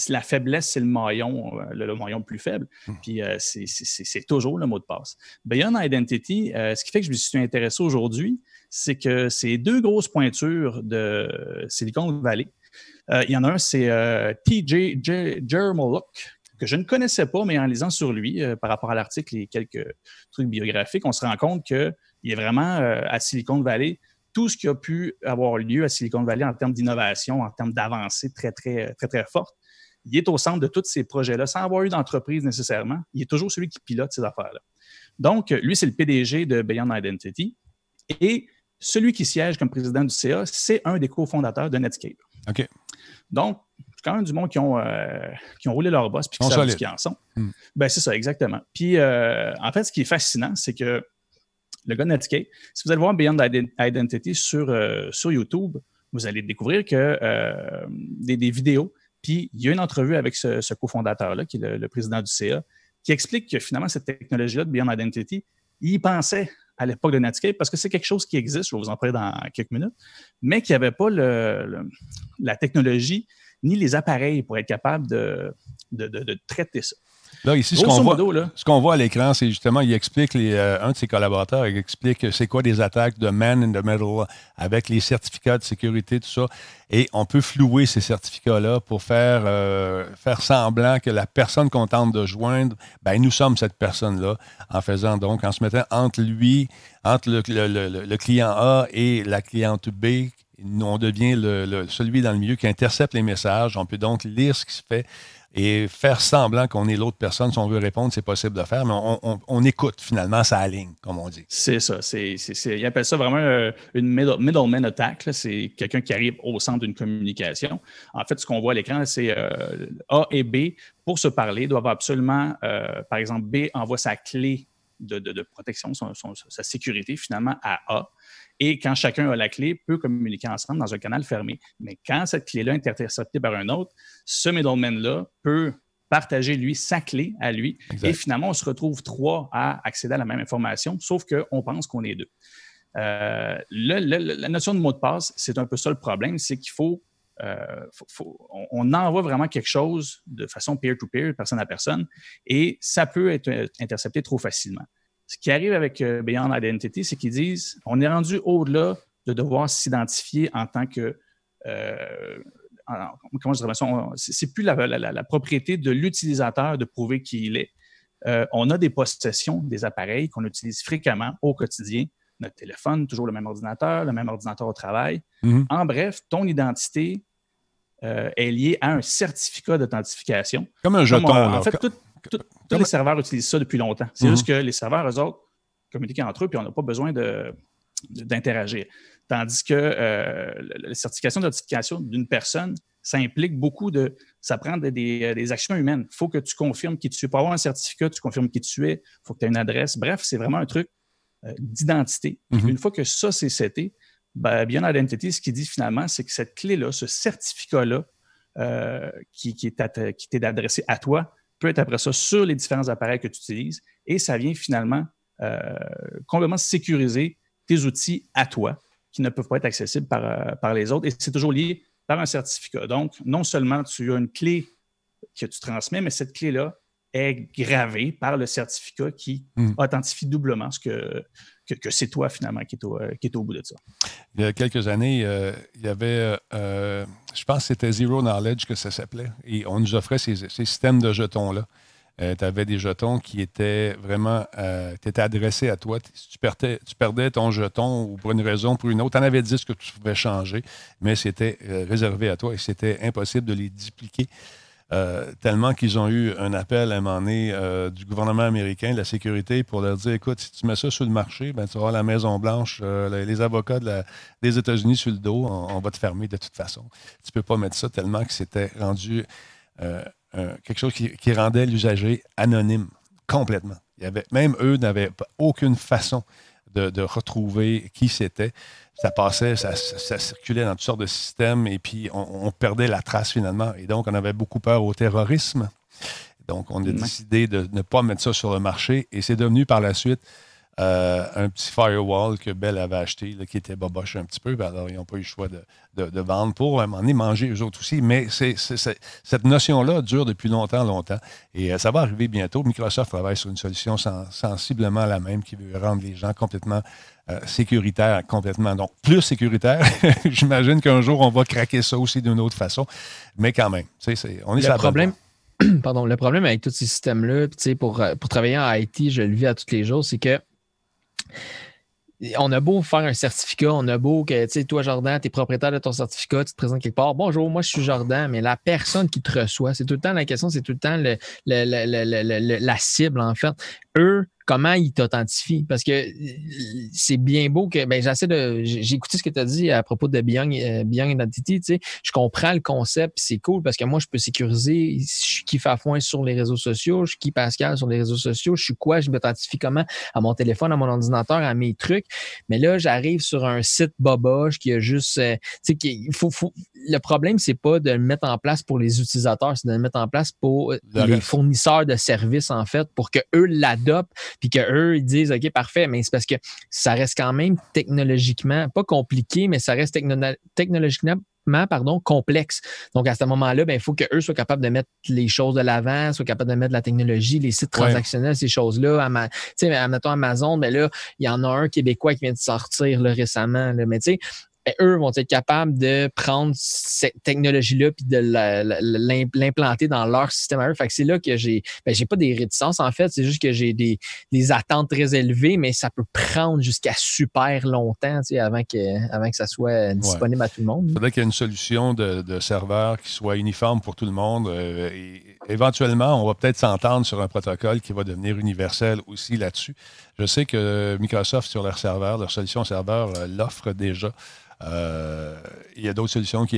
la faiblesse, c'est le maillon, euh, le, maillon le plus faible. Hmm. Puis euh, c'est toujours le mot de passe. Beyond Identity, euh, ce qui fait que je me suis intéressé aujourd'hui, c'est que ces deux grosses pointures de Silicon Valley, il y en a un, c'est TJ Jermoluk, que je ne connaissais pas, mais en lisant sur lui, par rapport à l'article et quelques trucs biographiques, on se rend compte qu'il est vraiment à Silicon Valley tout ce qui a pu avoir lieu à Silicon Valley en termes d'innovation, en termes d'avancée très, très, très, très forte, il est au centre de tous ces projets-là, sans avoir eu d'entreprise nécessairement. Il est toujours celui qui pilote ces affaires-là. Donc, lui, c'est le PDG de Beyond Identity. Et celui qui siège comme président du CA, c'est un des cofondateurs de Netscape. OK. Donc, c'est quand même du monde qui ont, euh, qui ont roulé leur boss puis qui savent ce qu'ils en sont. Hmm. Ben, c'est ça, exactement. Puis, euh, en fait, ce qui est fascinant, c'est que le gars de si vous allez voir Beyond Identity sur, euh, sur YouTube, vous allez découvrir que des, des, vidéos, puis il y a une entrevue avec ce, cofondateur-là, qui est le, président du CA, qui explique que finalement, cette technologie-là de Beyond Identity, il pensait à l'époque de Netscape parce que c'est quelque chose qui existe, je vais vous en parler dans quelques minutes, mais qui n'avait pas la technologie ni les appareils pour être capable de, de traiter ça. Là, ici, ce qu'on voit, ce voit à l'écran, c'est justement, il explique, les, euh, un de ses collaborateurs il explique c'est quoi des attaques de man in the middle avec les certificats de sécurité, tout ça. Et on peut flouer ces certificats-là pour faire, euh, faire semblant que la personne qu'on tente de joindre, ben, nous sommes cette personne-là, en faisant donc, en se mettant entre lui, entre le, le client A et la cliente B, on devient celui dans le milieu qui intercepte les messages. On peut donc lire ce qui se fait et faire semblant qu'on est l'autre personne. Si on veut répondre, c'est possible de faire, mais on, écoute finalement, ça aligne, comme on dit. C'est ça. C'est, ils appellent ça vraiment euh, une middleman attack. C'est quelqu'un qui arrive au centre d'une communication. En fait, ce qu'on voit à l'écran, c'est euh, A et B, pour se parler, doivent absolument, euh, par exemple, B envoie sa clé de, protection, sa sécurité finalement à A et quand chacun a la clé, peut communiquer ensemble dans un canal fermé. Mais quand cette clé-là est interceptée par un autre, ce middleman-là peut partager, lui, sa clé à lui. Et finalement, on se retrouve trois à accéder à la même information, sauf qu'on pense qu'on est deux. Euh, la notion de mot de passe, c'est un peu ça le problème, c'est qu'il faut, euh, on, envoie vraiment quelque chose de façon peer-to-peer, personne à personne, et ça peut être intercepté trop facilement. Ce qui arrive avec euh, Beyond Identity, c'est qu'ils disent on est rendu au-delà de devoir s'identifier en tant que. Euh, comment je dirais ça C'est plus la, propriété de l'utilisateur de prouver qui il est. Euh, on a des possessions des appareils qu'on utilise fréquemment au quotidien. Notre téléphone, toujours le même ordinateur, le même ordinateur au travail. Mm-hmm. En bref, ton identité est liée à un certificat d'authentification. Comme un jeton. en fait, tout, tous les serveurs utilisent ça depuis longtemps. C'est juste mhm. que les serveurs, eux autres, communiquent entre eux, puis on n'a pas besoin d'interagir. Tandis que euh, la certification d'authentification d'une personne, ça implique beaucoup de. Ça prend des, actions humaines. Il faut que tu confirmes qui tu es. Pour avoir un certificat, tu confirmes qui tu es. Il faut que tu aies une adresse. Bref, c'est vraiment un truc euh, d'identité. Mhm. Une fois que ça, c'est seté, ben, Bien Identity, ce qu'il dit finalement, c'est que cette clé-là, ce certificat-là, euh, qui, qui t'est adressé à toi, peut être après ça sur les différents appareils que tu utilises et ça vient finalement euh, complètement sécuriser tes outils à toi qui ne peuvent pas être accessibles par, euh, par les autres et c'est toujours lié par un certificat. Donc, non seulement tu as une clé que tu transmets, mais cette clé-là est gravée par le certificat qui hmm. authentifie doublement ce que, que, c'est toi finalement qui est, au, euh, qui est, au, bout de ça. Il y a quelques années, il y avait je pense que c'était Zero Knowledge que ça s'appelait. Et on nous offrait ces, systèmes de jetons-là. Euh, tu avais des jetons qui étaient vraiment euh, étaient adressés à toi. Si tu perdais, tu perdais ton jeton ou pour une raison ou pour une autre, tu en avais 10 que tu pouvais changer, mais c'était euh, réservé à toi et c'était impossible de les dupliquer. Euh, tellement qu'ils ont eu un appel à un moment donné euh, du gouvernement américain, de la sécurité, pour leur dire écoute, si tu mets ça sur le marché, ben, tu auras la Maison-Blanche, euh, les avocats des États-Unis sur le dos, on, va te fermer de toute façon. Tu ne peux pas mettre ça tellement que c'était rendu quelque chose qui, rendait l'usager anonyme complètement. Il y avait, même eux n'avaient aucune façon de, retrouver qui c'était. Ça passait, ça, circulait dans toutes sortes de systèmes et puis on, perdait la trace finalement. Et donc, on avait beaucoup peur au terrorisme. Donc, on a décidé de ne pas mettre ça sur le marché et c'est devenu par la suite euh, un petit firewall que Bell avait acheté, qui était boboche un petit peu. Ben, alors, ils n'ont pas eu le choix de, vendre pour à un moment donné manger eux autres aussi. Mais c'est, cette notion-là dure depuis longtemps, longtemps. Et euh, ça va arriver bientôt. Microsoft travaille sur une solution sensiblement la même qui veut rendre les gens complètement euh, sécuritaires, complètement. Donc, plus sécuritaire. <laughs> J'imagine qu'un jour, on va craquer ça aussi d'une autre façon. Mais quand même, on est le problème. <clears throat> Pardon, le problème avec tous ces systèmes-là, pour, pour travailler en IT, je le vis à tous les jours, c'est que on a beau faire un certificat, on a beau que, tu sais, toi, Jordan, tu es propriétaire de ton certificat, tu te présentes quelque part. Bonjour, moi, je suis Jordan, mais la personne qui te reçoit, c'est tout le temps la question, c'est tout le temps la cible, en fait. Eux, comment ils t'authentifient? Parce que c'est bien beau que, ben, j'essaie de, j'ai écouté ce que tu as dit à propos de Beyond, Beyond Identity, tu sais, je comprends le concept, c'est cool parce que moi, je peux sécuriser, je suis qui fait foin sur les réseaux sociaux, je suis qui Pascal sur les réseaux sociaux, je suis quoi, je m'identifie comment? À mon téléphone, à mon ordinateur, à mes trucs. Mais là, j'arrive sur un site boboche qui a juste, euh, tu sais, il faut, le problème, c'est pas de le mettre en place pour les utilisateurs, c'est de le mettre en place pour euh, les fournisseurs de services, en fait, pour que eux l'adoptent, puis que eux ils disent, OK, parfait, mais c'est parce que ça reste quand même technologiquement, pas compliqué, mais ça reste technologiquement pardon, complexe. Donc, à ce moment-là, ben, il faut qu'eux soient capables de mettre les choses de l'avant, soient capables de mettre la technologie, les sites transactionnels, ces choses-là. Tu sais, Amazon, mais ben là, il y en a un Québécois qui vient de sortir là, récemment. Là, mais tu sais, ben, eux vont être capables de prendre cette technologie-là puis de l'implanter dans leur système à eux. Fait que c'est là que j'ai ben, j'ai pas des réticences en fait, c'est juste que j'ai des, des, attentes très élevées, mais ça peut prendre jusqu'à super longtemps avant que, avant que ça soit disponible à tout le monde. Il faudrait qu'il y ait une solution de, de, serveur qui soit uniforme pour tout le monde. Euh, et éventuellement, on va peut-être s'entendre sur un protocole qui va devenir universel aussi là-dessus. Je sais que Microsoft, sur leur serveur, leur solution serveur, euh, l'offre déjà. Euh, il y a d'autres solutions qui,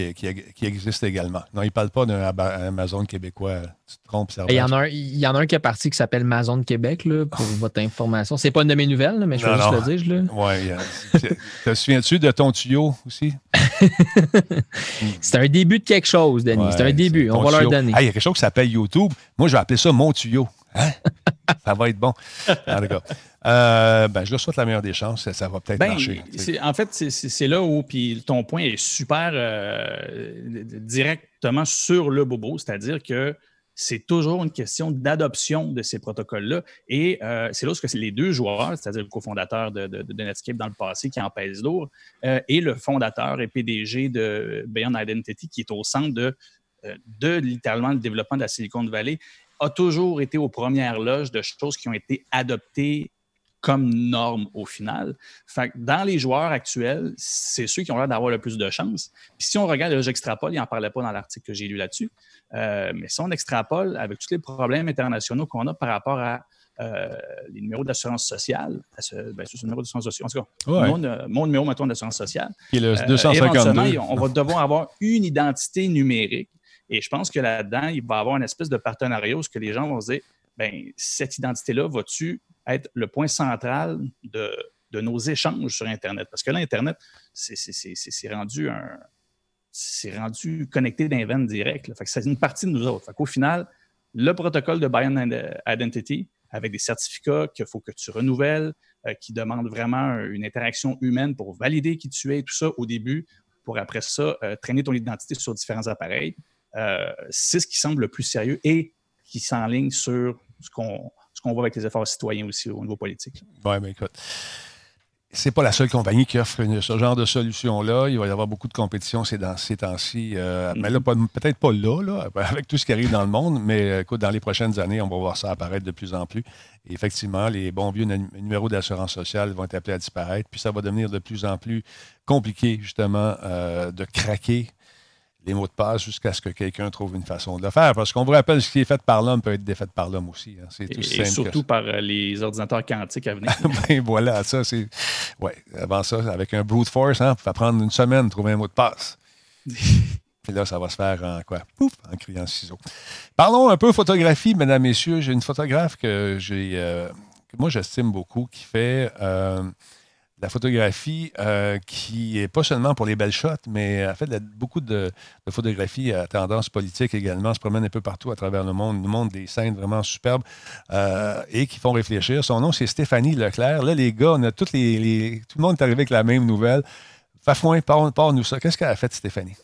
existent également. Non, il ne parle pas d'un Amazon québécois. Tu te trompes, il y, en a un, il y en a un qui est parti qui s'appelle Amazon Québec, là, pour votre information. C'est pas une de mes nouvelles, mais je vais juste le dire. Oui. te souviens-tu de ton tuyau aussi? <laughs> c'est un début de quelque chose, Denis. c'est un début. On va leur donner. il y a quelque chose qui s'appelle YouTube. Moi, je vais appeler ça mon tuyau. Hein? <laughs> ça va être bon. En tout cas. Euh, ben, je leur souhaite la meilleure des chances. Ça, va peut-être ben, marcher. En fait, c'est là où puis ton point est super euh, directement sur le bobo, c'est-à-dire que c'est toujours une question d'adoption de ces protocoles-là. Et euh, c'est là que les deux joueurs, c'est-à-dire le cofondateur de, de, Netscape dans le passé qui en pèse lourd, et le fondateur et PDG de Beyond Identity qui est au centre de, de littéralement le développement de la Silicon Valley, a toujours été aux premières loges de choses qui ont été adoptées comme norme au final. Fait dans les joueurs actuels, c'est ceux qui ont l'air d'avoir le plus de chance. Puis si on regarde, j'extrapole, il n'en parlait pas dans l'article que j'ai lu là-dessus, euh, mais si on extrapole avec tous les problèmes internationaux qu'on a par rapport à euh, les numéros d'assurance sociale, ben, c'est numéro d'assurance sociale, en tout cas, mon, euh, mon, numéro d'assurance sociale, qui est le 252. on va devoir avoir une identité numérique. Et je pense que là-dedans, il va y avoir une espèce de partenariat où que les gens vont se dire, ben, cette identité-là, vas-tu être le point central de, nos échanges sur Internet. Parce que là, Internet, c'est rendu connecté d'un direct. direct. c'est une partie de nous autres. Fait final, le protocole de Bion Identity, avec des certificats qu'il faut que tu renouvelles, euh, qui demandent vraiment une interaction humaine pour valider qui tu es, tout ça au début, pour après ça, euh, traîner ton identité sur différents appareils. Euh, c'est ce qui semble le plus sérieux et qui s'enligne sur ce qu'on qu'on voit avec les efforts citoyens aussi au niveau politique. Oui, mais écoute, c'est pas la seule compagnie qui offre ce genre de solution-là. Il va y avoir beaucoup de compétition ces, dans, ces temps-ci. Euh, mais là, peut-être pas là, avec tout ce qui arrive dans le monde, mais euh, écoute, dans les prochaines années, on va voir ça apparaître de plus en plus. Et effectivement, les bons vieux numéros d'assurance sociale vont être appelés à disparaître. Puis ça va devenir de plus en plus compliqué, justement, euh, de craquer les mots de passe jusqu'à ce que quelqu'un trouve une façon de le faire. Parce qu'on vous rappelle, ce qui est fait par l'homme peut être défait par l'homme aussi. Hein. C'est tout et, surtout par euh, les ordinateurs quantiques à venir. <laughs> ben voilà, ça, c'est. Ouais, avant ça, avec un brute force, hein, ça prendre une semaine de trouver un mot de passe. <laughs> Puis là, ça va se faire en quoi? Pouf, en criant ciseaux. Parlons un peu photographie, mesdames, messieurs. J'ai une photographe que j'ai. Euh, que moi, j'estime beaucoup, qui fait. Euh, la photographie euh, qui est pas seulement pour les belles shots, mais en fait beaucoup de, photographies à tendance politique également, se promène un peu partout à travers le monde, nous montre des scènes vraiment superbes euh, et qui font réfléchir. Son nom, c'est Stéphanie Leclerc. Là, les gars, on a toutes les, tout le monde est arrivé avec la même nouvelle. Fafouin, parle-nous ça. Qu'est-ce qu'elle a fait, Stéphanie?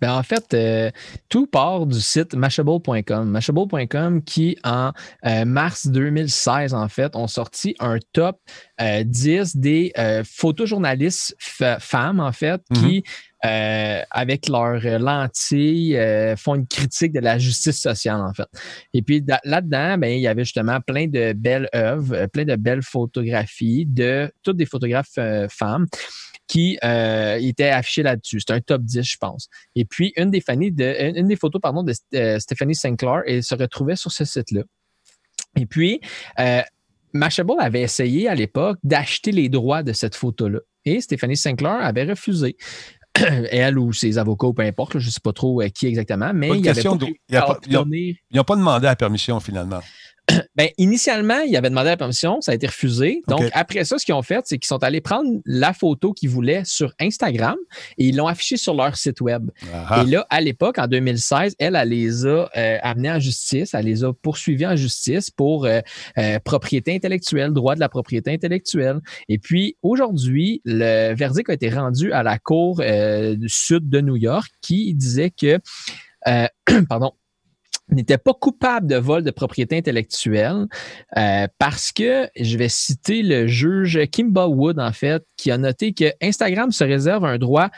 Ben en fait, euh, tout part du site Mashable.com. Mashable.com qui, en euh, mars 2016, en fait, ont sorti un top 10 euh, des photojournalistes femmes, en fait, qui, mm-hmm. avec leurs lentilles, font une critique de la justice sociale, en fait. Et puis là-dedans, ben, il y avait justement plein de belles œuvres, plein de belles photographies de toutes des photographes femmes qui euh, était affiché là-dessus. C'est un top 10, je pense. Et puis, une des, de, une des photos pardon, de euh, Stephanie Sinclair elle se retrouvait sur ce site-là. Et puis, euh, Mashable avait essayé à l'époque d'acheter les droits de cette photo-là. Et Stéphanie Sinclair avait refusé. <clears throat> Elle ou ses avocats, peu importe, je ne sais pas trop qui exactement, mais il pas, ils n'ont pas demandé la permission finalement. <clears throat> Ben, initialement, ils avaient demandé la permission, ça a été refusé. Donc, après ça, ce qu'ils ont fait, c'est qu'ils sont allés prendre la photo qu'ils voulaient sur Instagram et ils l'ont affichée sur leur site web. Et là, à l'époque, en 2016, elle, elle les a euh, amenés en justice, elle les a poursuivis en justice pour euh, euh, propriété intellectuelle, droit de la propriété intellectuelle. Et puis, aujourd'hui, le verdict a été rendu à la Cour du Sud de New York qui disait que, <clears throat> pardon, n'était pas coupable de vol de propriété intellectuelle euh, parce que je vais citer le juge Kimba Wood en fait qui a noté que Instagram se réserve un droit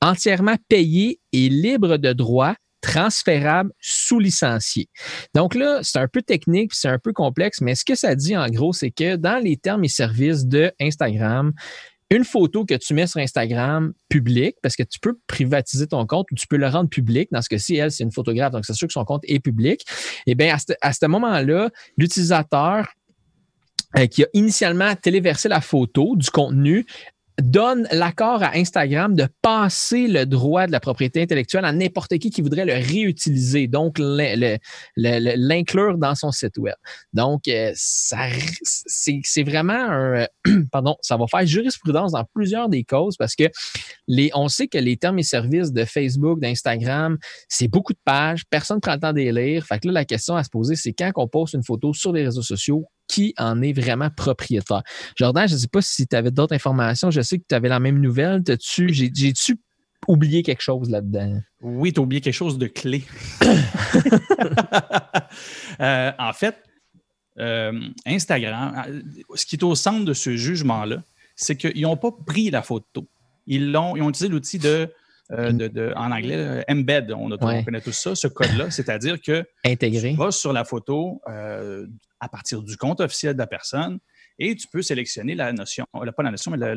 entièrement payé et libre de droit transférable sous licencié. Donc là, c'est un peu technique, c'est un peu complexe, mais ce que ça dit en gros, c'est que dans les termes et services de Instagram, une photo que tu mets sur Instagram publique, parce que tu peux privatiser ton compte ou tu peux le rendre public. Dans ce cas-ci, elle, c'est une photographe, donc c'est sûr que son compte est public. Eh bien, à ce, moment-là, l'utilisateur euh, qui a initialement téléversé la photo du contenu donne l'accord à Instagram de passer le droit de la propriété intellectuelle à n'importe qui qui voudrait le réutiliser, donc l'inclure dans son site web. Donc, euh, ça, c'est vraiment un, <clears throat> pardon, ça va faire jurisprudence dans plusieurs des causes parce que les, on sait que les termes et services de Facebook, d'Instagram, c'est beaucoup de pages, personne ne prend le temps de les lire. Fait que là, la question à se poser, c'est quand on poste une photo sur les réseaux sociaux, qui en est vraiment propriétaire. Jordan, je ne sais pas si tu avais d'autres informations. Je sais que tu avais la même nouvelle. J'ai-tu oublié quelque chose là-dedans? Oui, tu as oublié quelque chose de clé. <coughs> Euh, en fait, euh, Instagram, euh, ce qui est au centre de ce jugement-là, c'est qu'ils n'ont pas pris la photo. Ils, ont, ils ont utilisé l'outil de, en anglais, embed. On, connaît tous ça, ce code-là. C'est-à-dire que Intégrer. tu vas sur la photo à partir du compte officiel de la personne et tu peux sélectionner la notion, euh, pas la notion, mais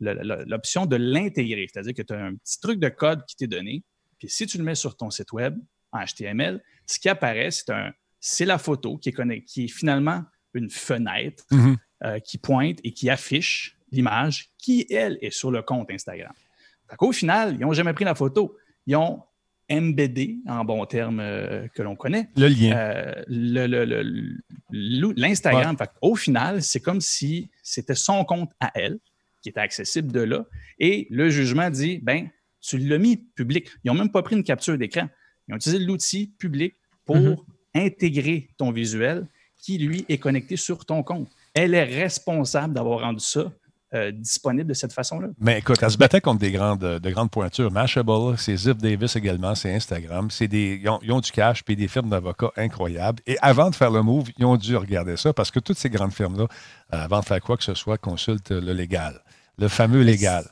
l'option de l'intégrer. C'est-à-dire que tu as un petit truc de code qui t'est donné, puis si tu le mets sur ton site web en HTML, ce qui apparaît, c'est un, c'est la photo qui est, qui est finalement une fenêtre mm-hmm. euh, qui pointe et qui affiche l'image qui, elle, est sur le compte Instagram. Au final, ils n'ont jamais pris la photo. Ils ont MBD, en bon terme euh, que l'on connaît. Le lien. Euh, L'Instagram. Au final, c'est comme si c'était son compte à elle qui était accessible de là. Et le jugement dit, ben, tu l'as mis public. Ils n'ont même pas pris une capture d'écran. Ils ont utilisé l'outil public pour mm-hmm. intégrer ton visuel qui, lui, est connecté sur ton compte. Elle est responsable d'avoir rendu ça euh, disponible de cette façon-là. Mais écoute, elle se battait contre des grandes, de grandes pointures. Mashable, c'est Ziff Davis également, c'est Instagram. C'est des, ils, ont, du cash puis des firmes d'avocats incroyables. Et avant de faire le move, ils ont dû regarder ça parce que toutes ces grandes firmes-là, euh, avant de faire quoi que ce soit, consultent le légal, le fameux légal.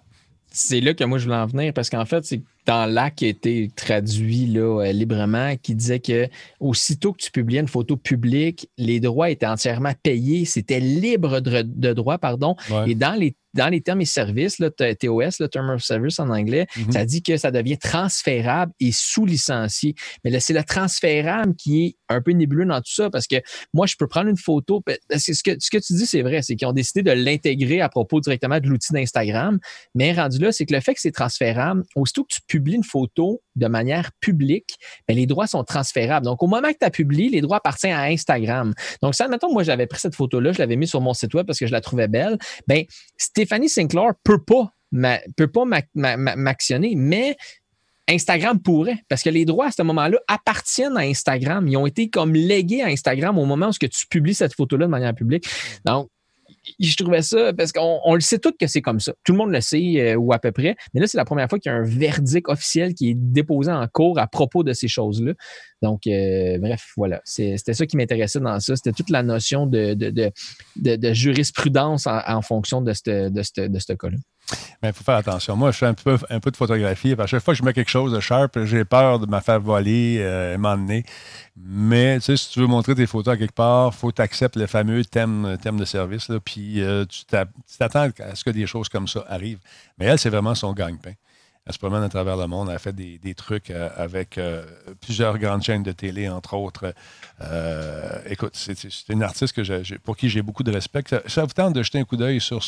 C'est là que moi je voulais en venir parce qu'en fait, c'est dans l'acte qui a été traduit là, euh, librement qui disait que aussitôt que tu publiais une photo publique, les droits étaient entièrement payés, c'était libre de, de droit, pardon. Et dans les dans les termes et services, là, TOS, le Term of Service en anglais, mhm. ça dit que ça devient transférable et sous-licencié. Mais là, c'est le transférable qui est un peu nébuleux dans tout ça parce que moi, je peux prendre une photo. Ce que, ce que tu dis, c'est vrai, c'est qu'ils ont décidé de l'intégrer à propos directement de l'outil d'Instagram. Mais rendu là, c'est que le fait que c'est transférable, aussitôt que tu publies une photo de manière publique, ben, les droits sont transférables. Donc, au moment que tu as publié, les droits appartiennent à Instagram. Donc, ça, mettons, moi, j'avais pris cette photo-là, je l'avais mis sur mon site web parce que je la trouvais belle. Ben, Stéphanie Sinclair peut pas peut pas m'actionner, mais Instagram pourrait, parce que les droits à ce moment-là appartiennent à Instagram. Ils ont été comme légués à Instagram au moment où tu publies cette photo-là de manière publique. Donc, je trouvais ça, parce qu'on le sait tous que c'est comme ça. Tout le monde le sait, euh, ou à peu près. Mais là, c'est la première fois qu'il y a un verdict officiel qui est déposé en cours à propos de ces choses-là. Donc, euh, bref, voilà. C'était ça qui m'intéressait dans ça. C'était toute la notion de, de, jurisprudence en, fonction de ce de de cas-là. Mais il faut faire attention. Moi, je fais un peu, un peu de photographie. À chaque fois que je mets quelque chose de sharp, j'ai peur de me faire voler euh, m'emmener. Mais tu sais, si tu veux montrer tes photos à quelque part, il faut que le fameux thème, thème de service. puis euh, tu t'attends à ce que des choses comme ça arrivent. Mais elle, c'est vraiment son gagne-pain. Elle se promène à travers le monde. Elle fait des, trucs avec plusieurs grandes chaînes de télé, entre autres. écoute, c'est une artiste pour qui j'ai beaucoup de respect. Ça, vous tente de jeter un coup d'œil sur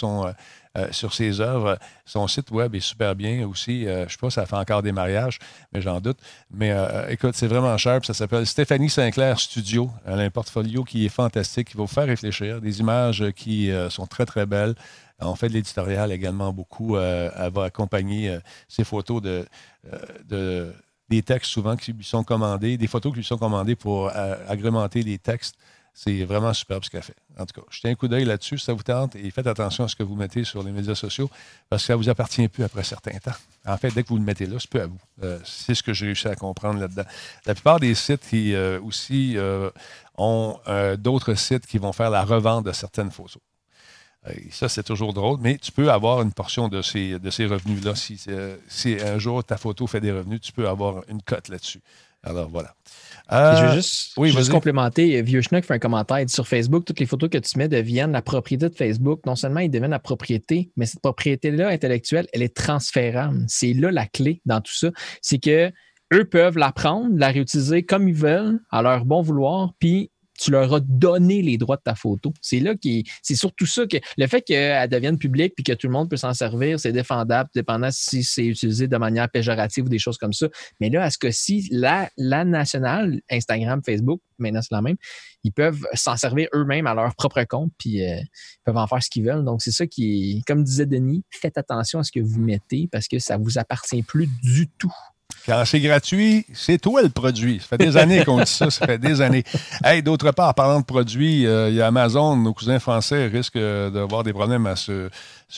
ses œuvres. Son site web est super bien aussi. je ne sais pas ça fait encore des mariages, mais j'en doute. Mais écoute, c'est vraiment cher. Ça s'appelle Stéphanie Sinclair Studio. Elle a un portfolio qui est fantastique, qui va vous faire réfléchir. Des images qui sont très, très belles. On fait de l'éditorial également beaucoup. Euh, elle va accompagner ces euh, photos de, euh, de, des textes souvent qui lui sont commandés, des photos qui lui sont commandées pour agrémenter les textes. C'est vraiment superbe ce qu'elle fait. En tout cas, jetez un coup d'œil là-dessus si ça vous tente et faites attention à ce que vous mettez sur les médias sociaux parce que ça ne vous appartient plus après un certain temps. En fait, dès que vous le mettez là, c'est peu à vous. c'est ce que j'ai réussi à comprendre là-dedans. La plupart des sites qui aussi ont d'autres sites qui vont faire la revente de certaines photos ça, c'est toujours drôle, mais tu peux avoir une portion de ces, de ces revenus-là. Si, si, un jour ta photo fait des revenus, tu peux avoir une cote là-dessus. Alors voilà. je veux juste, oui, juste complémenter. Vieux Schnuck fait un commentaire. sur Facebook, toutes les photos que tu mets deviennent la propriété de Facebook. Non seulement ils deviennent la propriété, mais cette propriété-là intellectuelle, elle est transférable. C'est là la clé dans tout ça. C'est que eux peuvent la prendre, la réutiliser comme ils veulent, à leur bon vouloir, puis tu leur as donné les droits de ta photo. C'est là qui, c'est surtout ça que le fait qu'elle devienne publique puis que tout le monde peut s'en servir, c'est défendable, dépendant si c'est utilisé de manière péjorative ou des choses comme ça. Mais là, à ce que si la, la nationale, Instagram, Facebook, maintenant c'est la même, ils peuvent s'en servir eux-mêmes à leur propre compte puis euh, ils peuvent en faire ce qu'ils veulent. Donc c'est ça qui, comme disait Denis, faites attention à ce que vous mettez parce que ça vous appartient plus du tout. Quand c'est gratuit, c'est toi le produit. Ça fait des années qu'on dit ça, ça fait des années. D'autre part, en parlant de produits, euh, il y a Amazon, nos cousins français risquent d'avoir des problèmes à se,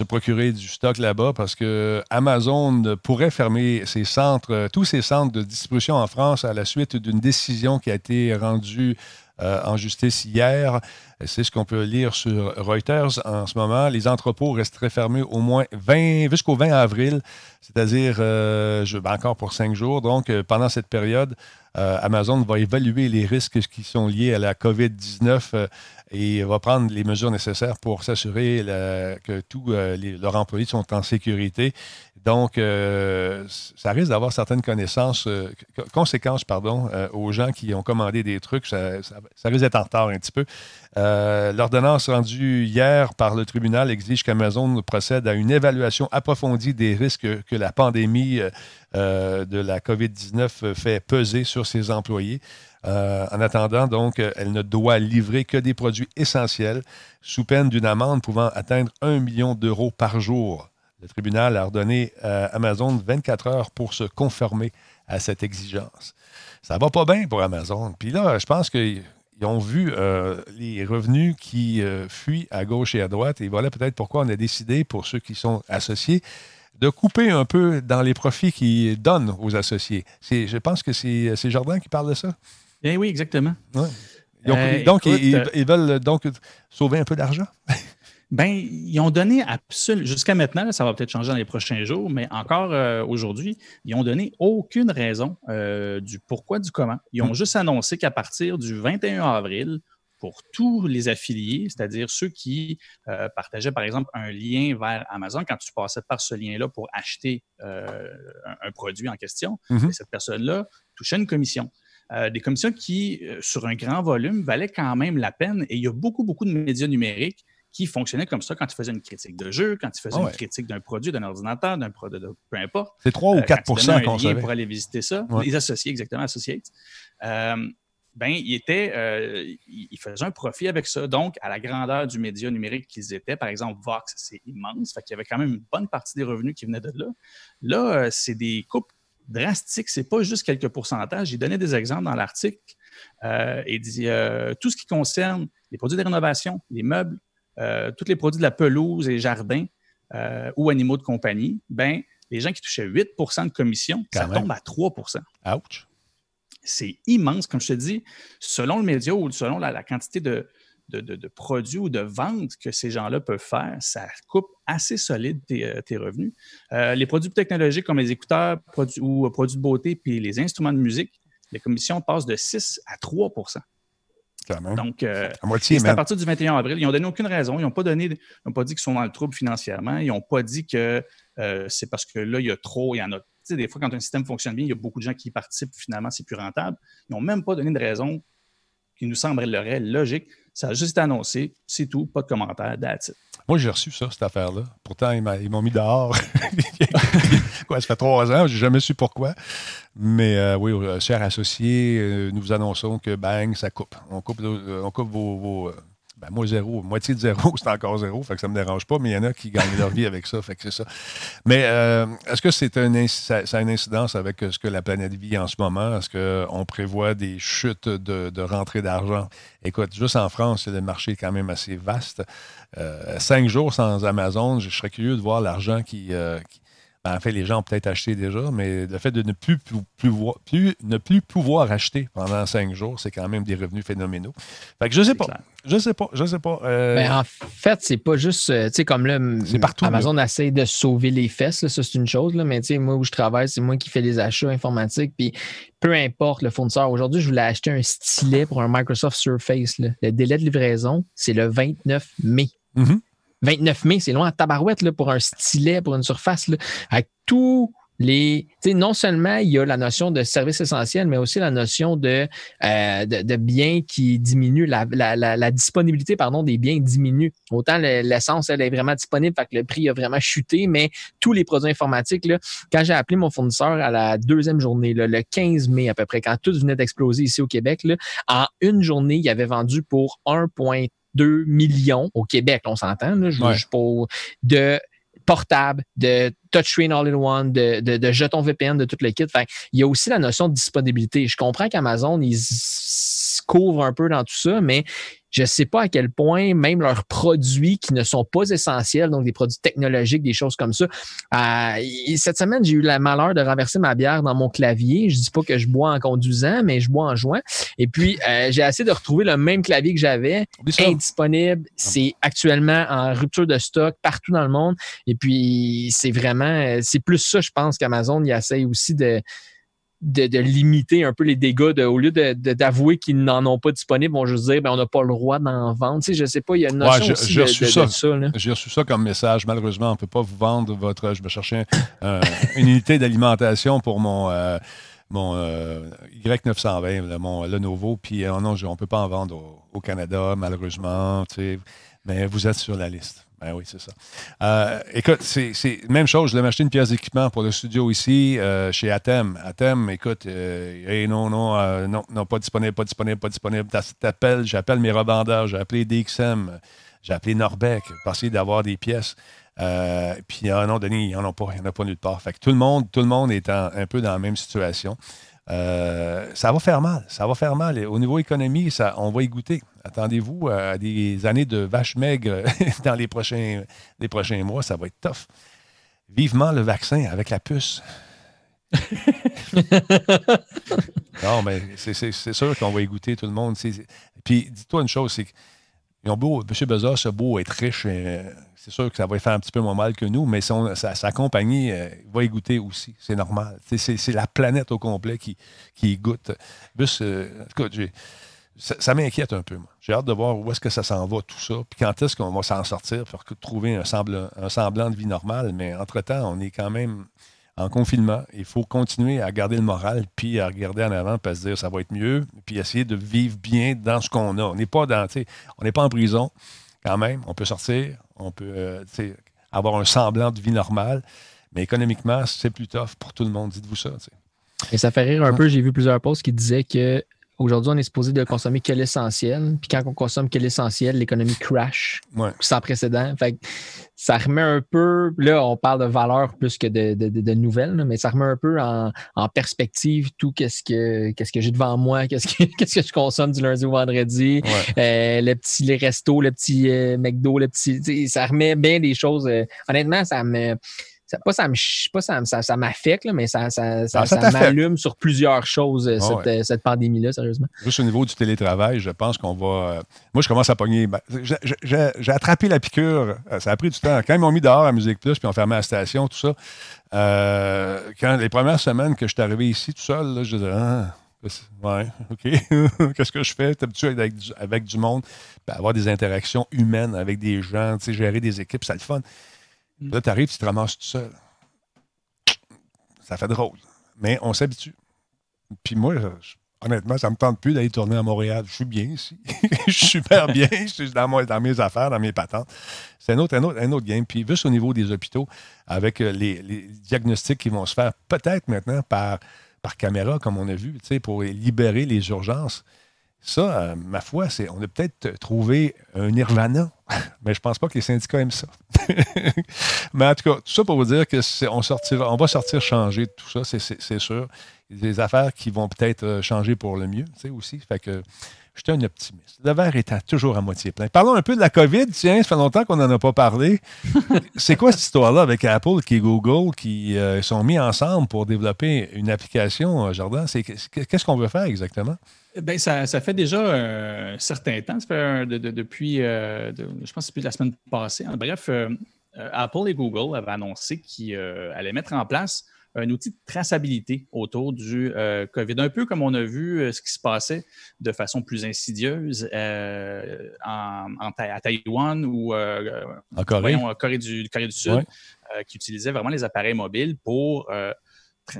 procurer du stock là-bas parce que Amazon pourrait fermer ses centres, tous ses centres de distribution en France à la suite d'une décision qui a été rendue euh, en justice hier. C'est ce qu'on peut lire sur Reuters en ce moment. Les entrepôts resteraient fermés au moins 20, jusqu'au 20 avril, c'est-à-dire euh, ben, encore pour cinq jours. Donc, euh, pendant cette période, Amazon va évaluer les risques qui sont liés à la COVID-19 et va prendre les mesures nécessaires pour s'assurer que tous leurs employés sont en sécurité. Donc, euh, ça risque d'avoir certaines euh, conséquences euh, aux gens qui ont commandé des trucs. Ça, risque d'être en retard un petit peu. L'ordonnance rendue hier par le tribunal exige qu'Amazon procède à une évaluation approfondie des risques que la pandémie de la COVID-19 fait peser sur ses employés. en attendant, donc, elle ne doit livrer que des produits essentiels sous peine d'une amende pouvant atteindre un million d'euros par jour. Le tribunal a ordonné à Amazon 24 heures pour se conformer à cette exigence. Ça va pas bien pour Amazon. Puis là, je pense qu'ils ont vu euh, les revenus qui euh, fuient à gauche et à droite. Et voilà peut-être pourquoi on a décidé, pour ceux qui sont associés, de couper un peu dans les profits qu'ils donnent aux associés. Je pense que c'est Jardin qui parle de ça? Eh oui, exactement. Euh, donc, ils, veulent donc sauver un peu d'argent? <laughs> Ben, ils ont donné absolument, jusqu'à maintenant, ça va peut-être changer dans les prochains jours, mais encore euh, aujourd'hui, ils ont donné aucune raison euh, du pourquoi, du comment. Ils ont mm. juste annoncé qu'à partir du 21 avril, pour tous les affiliés, c'est-à-dire ceux qui euh, partageaient, par exemple, un lien vers Amazon, quand tu passais par ce lien-là pour acheter un, produit en question, mm-hmm. ben, cette personne-là touchait une commission. des commissions qui, sur un grand volume, valaient quand même la peine. Et il y a beaucoup, beaucoup de médias numériques qui fonctionnait comme ça quand tu faisais une critique de jeu, quand tu faisais une critique d'un produit, d'un ordinateur, d'un produit, peu importe. C'est 3 ou 4 euh, qu'on savait. pour aller visiter ça. Les associés, exactement, associés. Euh, ben, il était, euh, il faisait un profit avec ça. Donc, à la grandeur du média numérique qu'ils étaient, par exemple, Vox, c'est immense. Fait qu'il y avait quand même une bonne partie des revenus qui venaient de là. Là, c'est des coupes drastiques. C'est pas juste quelques pourcentages. J'ai donné des exemples dans l'article. et dit tout ce qui concerne les produits de rénovation, les meubles, euh, tous les produits de la pelouse et jardin euh, ou animaux de compagnie, ben, les gens qui touchaient 8% de commission, ça tombe à 3% Ouch! C'est immense, comme je te dis, selon le média ou selon la, quantité de, produits ou de ventes que ces gens-là peuvent faire, ça coupe assez solide tes, euh, revenus. les produits technologiques comme les écouteurs ou produits de beauté puis les instruments de musique, les commissions passent de 6 à 3 donc, euh, c'est à partir du 21 avril. Ils n'ont donné aucune raison. Ils n'ont pas donné, pas dit qu'ils sont dans le trouble financièrement. Ils n'ont pas dit que euh, c'est parce que là, il y a trop, il y en a sais, des fois, quand un système fonctionne bien, il y a beaucoup de gens qui y participent, finalement, c'est plus rentable. Ils n'ont même pas donné de raison qui nous semblerait logique. Ça a juste été annoncé, c'est tout, pas de commentaire, that's Moi, j'ai reçu ça, cette affaire-là. Pourtant, ils m'ont mis dehors. <laughs> quoi, ça fait trois ans, j'ai jamais su pourquoi. Mais euh, oui, euh, cher associé, euh, nous vous annonçons que bang, ça coupe. On coupe, on coupe vos ben, moi, zéro. Moitié de zéro, <laughs> c'est encore zéro. Fait que ça ne me dérange pas, mais il y en a qui gagnent leur vie avec ça. Fait que c'est ça. Mais euh, est-ce que c'est un ça, a une incidence avec ce que la planète vit en ce moment? Est-ce qu'on prévoit des chutes de, rentrée d'argent? Écoute, juste en France, le marché est quand même assez vaste. Euh, cinq jours sans Amazon, je serais curieux de voir l'argent euh, qui ben, en fait, les gens ont peut-être acheté déjà, mais le fait de ne plus, plus, ne plus pouvoir acheter pendant cinq jours, c'est quand même des revenus phénoménaux. Fait que je sais pas. Je sais pas. Je sais pas. Euh, ben, en fait, c'est pas juste, euh, tu sais, comme là, Amazon essaie de sauver les fesses, ça c'est une chose, là, mais tu sais, moi où je travaille, c'est moi qui fais les achats informatiques, puis peu importe le fournisseur. Aujourd'hui, je voulais acheter un stylet pour un Microsoft Surface. Le délai de livraison, c'est le 29 mai. Mm-hmm. 29 mai, c'est loin à tabarouette là, pour un stylet, pour une surface. Là, avec tous les. Non seulement il y a la notion de service essentiel, mais aussi la notion de, euh, de, biens qui diminuent, la, la, la, disponibilité pardon, des biens diminue. Autant l'essence, elle est vraiment disponible, fait que le prix a vraiment chuté, mais tous les produits informatiques, là, quand j'ai appelé mon fournisseur à la deuxième journée, le 15 mai à peu près, quand tout venait d'exploser ici au Québec, là, en une journée, il avait vendu pour 1,3 2 millions au Québec, on s'entend, je, ouais. pour, de portables, de touchscreen all-in-one, de, de, de, jetons VPN, de tout le kit. il y a aussi la notion de disponibilité. Je comprends qu'Amazon, ils couvrent un peu dans tout ça, mais je ne sais pas à quel point même leurs produits qui ne sont pas essentiels, donc des produits technologiques, des choses comme ça. Euh, cette semaine, j'ai eu le malheur de renverser ma bière dans mon clavier. Je dis pas que je bois en conduisant, mais je bois en jouant. Et puis, euh, j'ai essayé de retrouver le même clavier que j'avais, indisponible. Ah c'est actuellement en rupture de stock partout dans le monde. Et puis, c'est vraiment, c'est plus ça, je pense, qu'Amazon, il essaye aussi de de, limiter un peu les dégâts. De, au lieu d'avouer qu'ils n'en ont pas disponible, vont juste dire ben, on n'a pas le droit d'en vendre. Tu sais, je sais pas, il y a une notion aussi de, ça. J'ai reçu ça comme message. Malheureusement, on ne peut pas vous vendre votre. Je me cherchais une unité d'alimentation pour mon. Euh, mon euh, Y920, mon Lenovo, puis euh, non, on ne peut pas en vendre au, au Canada, malheureusement. Tu sais, mais vous êtes sur la liste. Ben oui, c'est ça. Euh, écoute, c'est même chose. Je l'ai acheté une pièce d'équipement pour le studio ici, euh, chez Atem. Atem, écoute, euh, non, non, non, non, pas disponible, pas disponible, pas disponible. T'appelles, j'appelle mes revendeurs, j'ai appelé DXM, j'ai appelé Norbec pour essayer d'avoir des pièces. puis, ah non, Denis, il n'y en a pas, il n'y en a pas nulle part. Fait que tout le monde, tout le monde est un peu dans la même situation. Euh, ça va faire mal. Ça va faire mal. au niveau économie, ça, on va y goûter. Attendez-vous à des années de vaches maigres <laughs> dans les prochains, les prochains mois. Ça va être tough. Vivement le vaccin avec la puce. <laughs> non, mais c'est sûr qu'on va y goûter tout le monde. Puis, dis-toi une chose, c'est beau, M. Bezos a beau être riche, euh, c'est sûr que ça va faire un petit peu moins mal que nous, mais sa, compagnie euh, va y goûter aussi. C'est normal. C'est la planète au complet qui, qui y goûte. Euh, ça, m'inquiète un peu. J'ai hâte de voir où est-ce que ça s'en va, tout ça. Puis quand est-ce qu'on va s'en sortir pour trouver un semblant, un semblant de vie normale. Mais entre-temps, on est quand même en confinement. Il faut continuer à garder le moral, puis à regarder en avant, puis à se dire ça va être mieux, puis essayer de vivre bien dans ce qu'on a. On n'est pas dans, on n'est pas en prison quand même. On peut sortir, on peut euh, avoir un semblant de vie normale, mais économiquement, c'est plus tough pour tout le monde. Dites-vous ça. Et ça fait rire un peu. J'ai vu plusieurs posts qui disaient que Aujourd'hui, on est supposé de consommer que l'essentiel. Puis quand on consomme que l'essentiel, l'économie crash sans précédent. Fait ça remet un peu, là, on parle de valeur plus que de, nouvelles, mais ça remet un peu en, perspective tout qu'est-ce que qu'est-ce que j'ai devant moi, <laughs> qu'est-ce que qu'est-ce que je consomme du lundi au vendredi, euh, les petits les restos, le petit euh, McDo, le petit, ça remet bien des choses. Euh, honnêtement, ça me ça, pas ça me pas ça, ça, ça m'affecte, mais ça, ça, ça, ah, m'allume sur plusieurs choses, euh, ah cette, euh, cette pandémie-là, sérieusement. Juste au niveau du télétravail, je pense qu'on va. Euh, moi, je commence à pogner. Ben, j'ai attrapé la piqûre. Ça a pris du temps. Quand ils m'ont mis dehors à Musique Plus, puis on fermé la station, tout ça, quand les premières semaines que je suis arrivé ici tout seul, là, je disais, ah, Ouais, OK. <laughs> Qu'est-ce que je fais? T'es habitué avec, avec, du monde, ben, avoir des interactions humaines avec des gens, gérer des équipes, c'est le fun. Là, tu arrives, tu te ramasses tout seul. ça fait drôle. Mais on s'habitue. Puis moi, honnêtement, ça me tente plus d'aller tourner à Montréal. Je suis bien ici. <laughs> je suis super bien. Je suis dans, mes affaires, dans mes patentes. C'est un autre, un, autre, un autre game. Puis juste au niveau des hôpitaux, avec euh, les, les diagnostics qui vont se faire peut-être maintenant par, par caméra, comme on a vu, pour libérer les urgences. Ça, euh, ma foi, c'est on a peut-être trouvé un nirvana, <laughs> mais je pense pas que les syndicats aiment ça. <laughs> mais en tout cas, tout ça pour vous dire que on, sortira, on va sortir changer de tout ça, c'est sûr. Il y a des affaires qui vont peut-être euh, changer pour le mieux, tu sais, aussi. Fait que j'étais un optimiste. Le verre étant toujours à moitié plein. Parlons un peu de la COVID. Tiens, ça fait longtemps qu'on n'en a pas parlé. <laughs> c'est quoi cette histoire-là avec Apple et Google qui euh, sont mis ensemble pour développer une application, Jardin? Qu'est-ce qu'on veut faire exactement? Ben, ça, fait déjà un certain temps. Ça fait depuis, euh, je pense, depuis la semaine passée. Bref, euh, euh, Apple et Google avaient annoncé qu'ils allaient mettre en place un outil de traçabilité autour du COVID. Un peu comme on a vu ce qui se passait de façon plus insidieuse en, à Taïwan ou en Corée. Corée, du, Corée du Sud, qui utilisait vraiment les appareils mobiles pour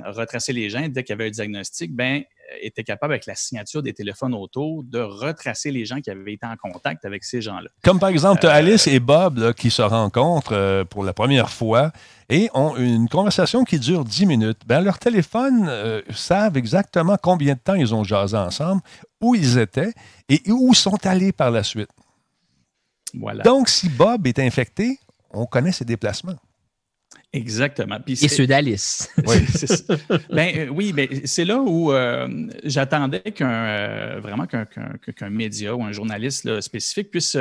retracer les gens dès qu'il y avait un diagnostic, ben, euh, était capable, avec la signature des téléphones auto, de retracer les gens qui avaient été en contact avec ces gens-là. Comme par exemple, euh, Alice et Bob qui se rencontrent euh, pour la première fois et ont une conversation qui dure 10 minutes. Ben, leur téléphone savent exactement combien de temps ils ont jasé ensemble, où ils étaient et où sont allés par la suite. Voilà. Donc, si Bob est infecté, on connaît ses déplacements. Exactement. Et ceux d'Alice. <laughs> Oui, c'est <laughs> ben, euh, oui, mais c'est là où euh, j'attendais qu'un euh, vraiment qu'un média ou un journaliste spécifique puisse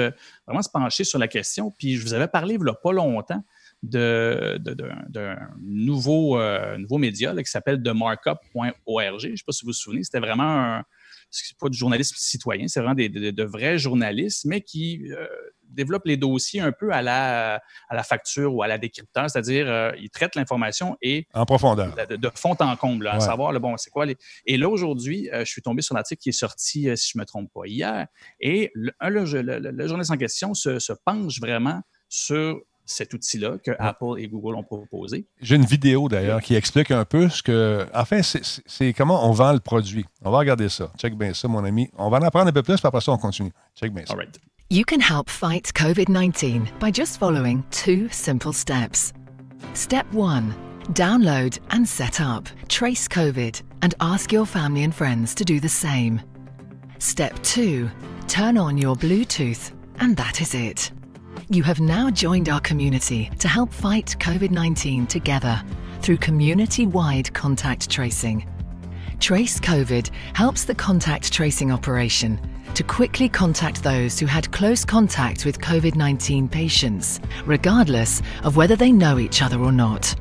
vraiment se pencher sur la question. Puis je vous avais parlé il n'y a pas longtemps d'un de, nouveau, nouveau média qui s'appelle themarkup.org. Je ne sais pas si vous vous souvenez, c'était vraiment un. C'est pas du journalisme citoyen, c'est vraiment des, de, vrais journalistes, mais qui développe les dossiers un peu à la, à la facture ou à la décrypteur, c'est-à-dire euh, ils traitent l'information et en profondeur, de, fond en comble, à savoir le bon, c'est quoi les. Et là aujourd'hui, euh, je suis tombé sur l'article qui est sorti, euh, si je me trompe pas, hier, et le, le, journaliste en question se, se penche vraiment sur cet outil-là que Apple et Google ont proposé. J'ai une vidéo d'ailleurs qui explique un peu ce que. Enfin, c'est comment on vend le produit. On va regarder ça. Check bien ça, mon ami. On va en apprendre un peu plus, puis après ça, on continue. Check bien ça. All right. You can help fight COVID 19 by just following two simple steps. Step 1 Download and set up Trace COVID and ask your family and friends to do the same. Step 2 Turn on your Bluetooth, and that is it. You have now joined our community to help fight COVID 19 together through community wide contact tracing. Trace COVID helps the contact tracing operation to quickly contact those who had close contact with COVID 19 patients, regardless of whether they know each other or not.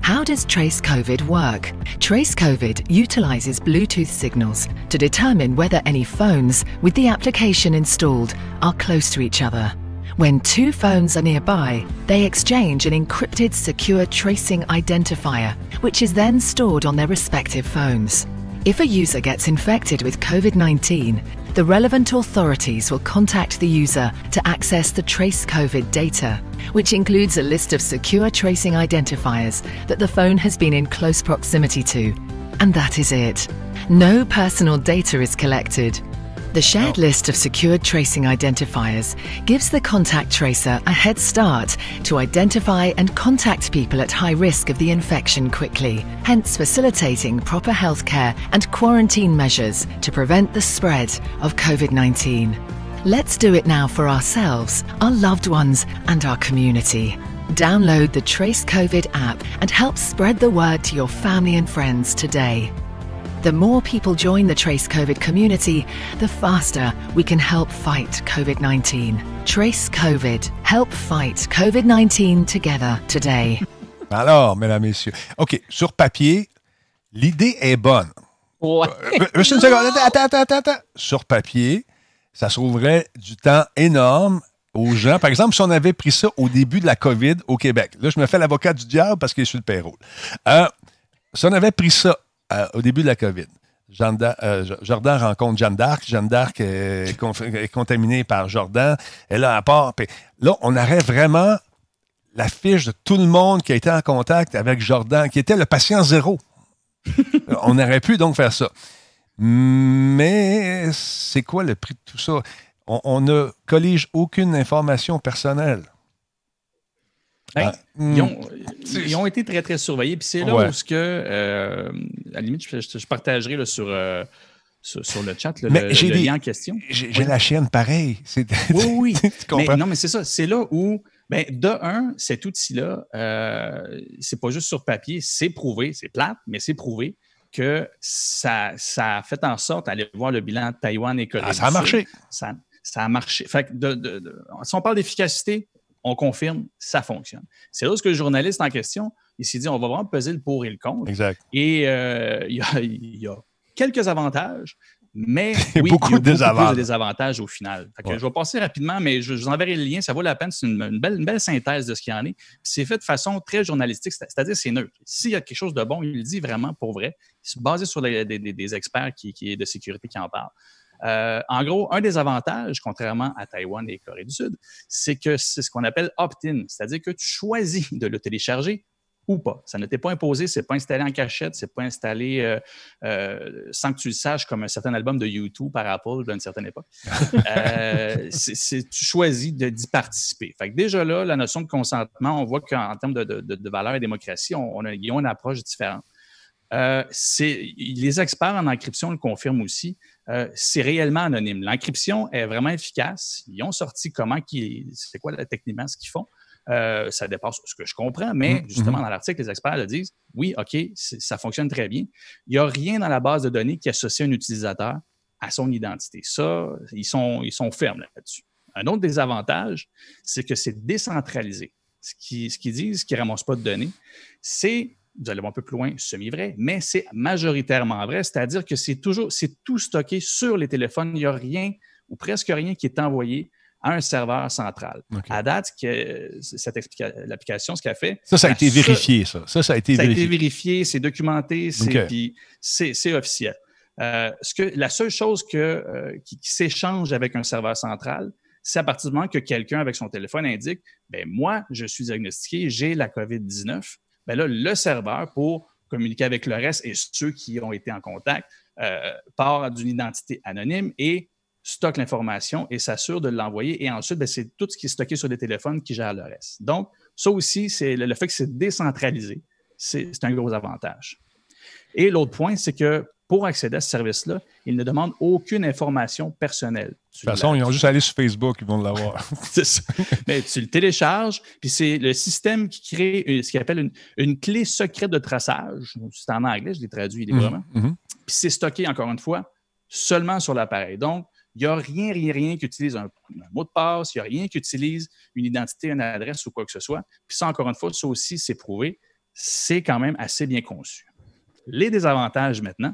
How does Trace COVID work? Trace COVID utilizes Bluetooth signals to determine whether any phones with the application installed are close to each other. When two phones are nearby, they exchange an encrypted secure tracing identifier, which is then stored on their respective phones. If a user gets infected with COVID 19, the relevant authorities will contact the user to access the Trace COVID data, which includes a list of secure tracing identifiers that the phone has been in close proximity to. And that is it. No personal data is collected. The shared oh. list of secured tracing identifiers gives the contact tracer a head start to identify and contact people at high risk of the infection quickly, hence facilitating proper healthcare and quarantine measures to prevent the spread of COVID 19. Let's do it now for ourselves, our loved ones, and our community. Download the Trace COVID app and help spread the word to your family and friends today. The more people join the Trace COVID community, the faster we can help fight COVID 19. Trace COVID. Help fight COVID 19 together today. <laughs> Alors, mesdames, messieurs. OK, sur papier, l'idée est bonne. Ouais. Euh, une seconde. Attends, attends, attends, attends. Sur papier, ça sauverait du temps énorme aux gens. Par exemple, si on avait pris ça au début de la COVID au Québec. Là, je me fais l'avocat du diable parce qu'il est sur le payroll. Euh, si on avait pris ça au début de la COVID. Euh, Jordan rencontre Jeanne d'Arc. Jeanne d'Arc est, contaminée par Jordan. Elle a à part. là, on aurait vraiment la fiche de tout le monde qui a été en contact avec Jordan, qui était le patient zéro. <laughs> on aurait pu donc faire ça. Mais c'est quoi le prix de tout ça? On ne collige aucune information personnelle. Ah, hmm. ils, ont, été très, très surveillés. Puis c'est là où, que, euh, à la limite, je, partagerai là, sur, euh, sur, le chat le, lien en question. J'ai la chienne pareil. <laughs> Oui, oui. <laughs> non, mais c'est ça. C'est là où, ben, de un, cet outil-là, euh, c'est pas juste sur papier, c'est prouvé, c'est plate, mais c'est prouvé que ça, ça a fait en sorte d'aller voir le bilan de Taïwan et Corée. Ah, ça a marché. Ça, ça, a marché. Fait si on parle d'efficacité, on confirme, ça fonctionne. C'est là que le journaliste en question, il s'est dit, on va vraiment peser le pour et le contre. Exact. Et euh, il, y a, quelques avantages, mais <laughs> oui, beaucoup, il y a de désavantages au final. Je vais passer rapidement, mais je, vous enverrai le lien, ça vaut la peine. C'est une, belle, belle, synthèse de ce qu'il y en est. C'est fait de façon très journalistique, c'est-à-dire c'est neutre. S'il y a quelque chose de bon, il le dit vraiment pour vrai, basé sur des, experts qui, qui, de sécurité qui en parlent. Euh, en gros, un des avantages, contrairement à Taïwan et Corée du Sud, c'est que c'est ce qu'on appelle opt-in, c'est-à-dire que tu choisis de le télécharger ou pas. Ça ne t'est pas imposé, c'est pas installé en cachette, c'est pas installé euh, euh, sans que tu le saches comme un certain album de YouTube par Apple d'une certaine époque. <laughs> tu choisis d'y participer. Fait que déjà là, la notion de consentement, on voit qu'en termes de, valeur et démocratie, on, a, ils ont une approche différente. les experts en encryption le confirment aussi. Euh, c'est réellement anonyme. L'encryption est vraiment efficace. Ils ont sorti comment, c'est quoi techniquement ce qu'ils font. Euh, ça dépasse ce que je comprends, mais mm-hmm. justement, dans l'article, les experts le disent oui, OK, ça fonctionne très bien. Il n'y a rien dans la base de données qui associe un utilisateur à son identité. Ça, ils sont, ils sont fermes là-dessus. Un autre désavantage, c'est que c'est décentralisé. Ce qu'ils ce disent, qui ne ramassent pas de données, c'est vous allez voir un peu plus loin, semi-vrai, mais c'est majoritairement vrai, c'est-à-dire que c'est toujours, c'est tout stocké sur les téléphones. Il n'y a rien ou presque rien qui est envoyé à un serveur central. À date, cette l'application, ce qu'elle fait. Ça, ça a été vérifié, ça. Ça, ça a été vérifié. Ça a été vérifié, c'est documenté, c'est officiel. Euh, ce que, la seule chose que, euh, qui, s'échange avec un serveur central, c'est à partir du moment que quelqu'un avec son téléphone indique ben moi, je suis diagnostiqué, j'ai la COVID-19 ben là, le serveur, pour communiquer avec le reste et ceux qui ont été en contact, euh, part d'une identité anonyme et stocke l'information et s'assure de l'envoyer. Et ensuite, ben, c'est tout ce qui est stocké sur les téléphones qui gère le reste. Donc, ça aussi, c'est le, fait que c'est décentralisé, c'est un gros avantage. Et l'autre point, c'est que pour accéder à ce service-là, ils ne demandent aucune information personnelle. De toute façon, ils ont juste allé sur Facebook, ils vont l'avoir. <laughs> c'est ça. Mais tu le télécharges, puis c'est le système qui crée ce qu'il appelle une, clé secrète de traçage. C'est en anglais, je l'ai traduit librement. Mhm, mhm. Puis c'est stocké, encore une fois, seulement sur l'appareil. Donc, il n'y a rien, rien, rien qui utilise un, mot de passe, il n'y a rien qui utilise une identité, une adresse ou quoi que ce soit. Puis ça, encore une fois, ça aussi, c'est prouvé. C'est quand même assez bien conçu. Les désavantages maintenant.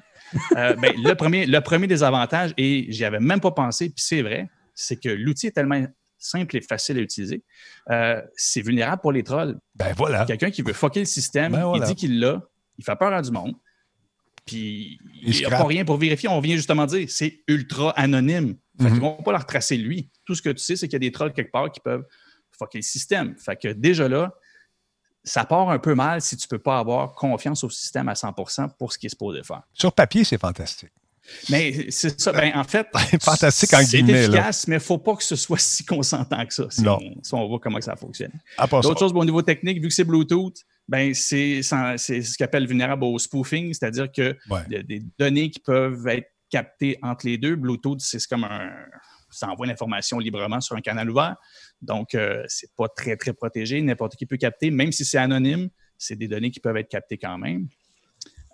Euh, ben, le, premier, le premier désavantage, et j'y avais même pas pensé, puis c'est vrai, c'est que l'outil est tellement simple et facile à utiliser. Euh, c'est vulnérable pour les trolls. Ben voilà. Quelqu'un qui veut fucker le système, ben il dit qu'il l'a, il fait peur à du monde, puis il n'y a pas rien pour vérifier. On vient justement dire c'est ultra anonyme. Fait ne mhm. vont pas le retracer lui. Tout ce que tu sais, c'est qu'il y a des trolls quelque part qui peuvent fucker le système. Fait que déjà là, ça part un peu mal si tu ne peux pas avoir confiance au système à 100% pour ce qui est supposé faire. Sur papier, c'est fantastique. Mais c'est ça. Ben, en fait, <laughs> fantastique en C'est efficace, mais il ne faut pas que ce soit si consentant que ça. Si, On, on, voit comment ça fonctionne. D'autres choses au niveau technique, vu que c'est Bluetooth, ben, c'est ce qu'on appelle vulnérable au spoofing, c'est-à-dire que y a des données qui peuvent être captées entre les deux. Bluetooth, c'est comme un. Ça envoie l'information librement sur un canal ouvert. Donc, euh, c'est pas très, très protégé. N'importe qui peut capter, même si c'est anonyme, c'est des données qui peuvent être captées quand même.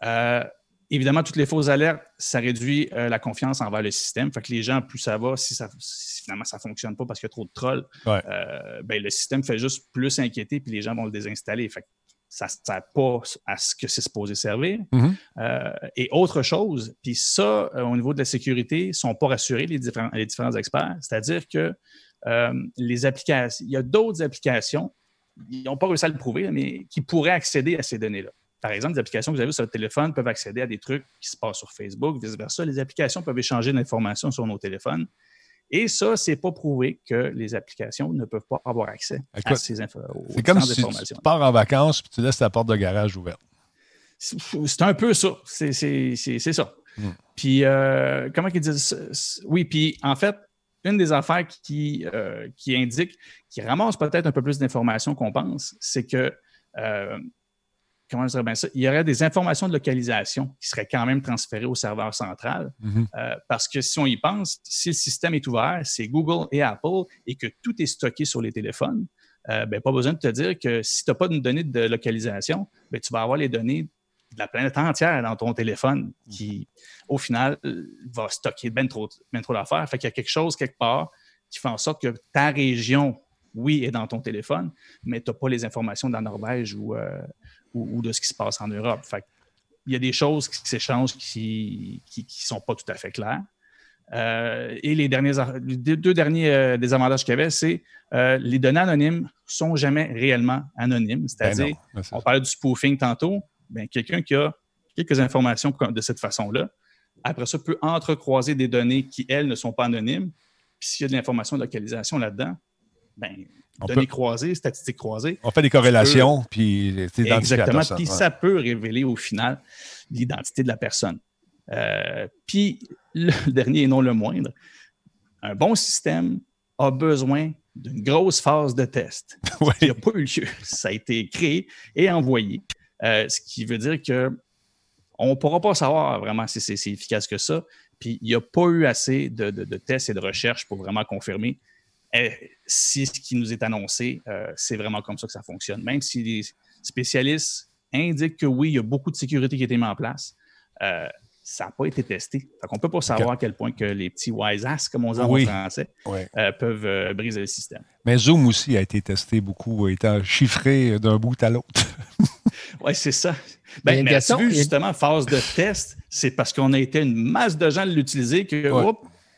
Euh, évidemment, toutes les fausses alertes, ça réduit euh, la confiance envers le système. Fait que les gens, plus ça va, si, ça, finalement ça ne fonctionne pas parce qu'il y a trop de trolls, ben, le système fait juste plus inquiéter puis les gens vont le désinstaller. Fait que ça ne sert pas à ce que c'est supposé servir. Mm-hmm. et autre chose, puis ça, au niveau de la sécurité, ne sont pas rassurés, les différents, les différents experts. C'est-à-dire que euh, les applications, il y a d'autres applications, ils n'ont pas réussi à le prouver, mais qui pourraient accéder à ces données-là. Par exemple, les applications que vous avez sur votre téléphone peuvent accéder à des trucs qui se passent sur Facebook, vice-versa. Les applications peuvent échanger de l'information sur nos téléphones. Et ça, c'est pas prouvé que les applications ne peuvent pas avoir accès à ces informations. C'est comme si tu pars en vacances et tu laisses ta porte de garage ouverte. c'est un peu ça. C'est ça. Hmm. Puis, euh, comment ils disent Oui, puis en fait, une des affaires qui, euh, qui indique, qui ramasse peut-être un peu plus d'informations qu'on pense, c'est que, euh, comment je dirais bien ça, il y aurait des informations de localisation qui seraient quand même transférées au serveur central. Mm-hmm. parce que si on y pense, si le système est ouvert, c'est Google et Apple et que tout est stocké sur les téléphones, ben, pas besoin de te dire que si tu n'as pas de données de localisation, ben, tu vas avoir les données de la planète entière dans ton téléphone qui, au final, va stocker bien trop, ben trop d'affaires. Fait qu'il y a quelque chose quelque part qui fait en sorte que ta région, oui, est dans ton téléphone, mais tu n'as pas les informations de la Norvège euh, ou, ou, de ce qui se passe en Europe. Fait il y a des choses qui s'échangent qui ne sont pas tout à fait claires. Euh, et les, derniers, deux derniers euh, désavantages qu'il y avait, c'est euh, les données anonymes sont jamais réellement anonymes. Ben C'est-à-dire, on parlait du spoofing tantôt, ben, quelqu'un qui a quelques informations de cette façon-là, après ça, peut entrecroiser des données qui, elles, ne sont pas anonymes. Puis s'il y a de l'information de localisation là-dedans, ben, données croisées, statistiques croisées. On fait des corrélations, puis Exactement, puis ça peut révéler au final l'identité de la personne. Euh, puis <laughs> le dernier et non le moindre, un bon système a besoin d'une grosse phase de test. <laughs> Il n'y a pas eu lieu. Ça a été créé et envoyé. Euh, ce qui veut dire que on ne pourra pas savoir vraiment si c'est efficace que ça. Puis il n'y a pas eu assez de, tests et de recherches pour vraiment confirmer si ce qui nous est annoncé, euh, c'est vraiment comme ça que ça fonctionne. Même si les spécialistes indiquent que oui, il y a beaucoup de sécurité qui a été mise en place, euh, ça n'a pas été testé. On ne peut pas savoir à quel point que les petits wise ass, comme on dit en français, peuvent briser le système. Mais Zoom aussi a été testé beaucoup, étant chiffré d'un bout à l'autre. <laughs> Oui, c'est ça. Ben, mais as vu, justement, phase de test, c'est parce qu'on a été une masse de gens à l'utiliser que,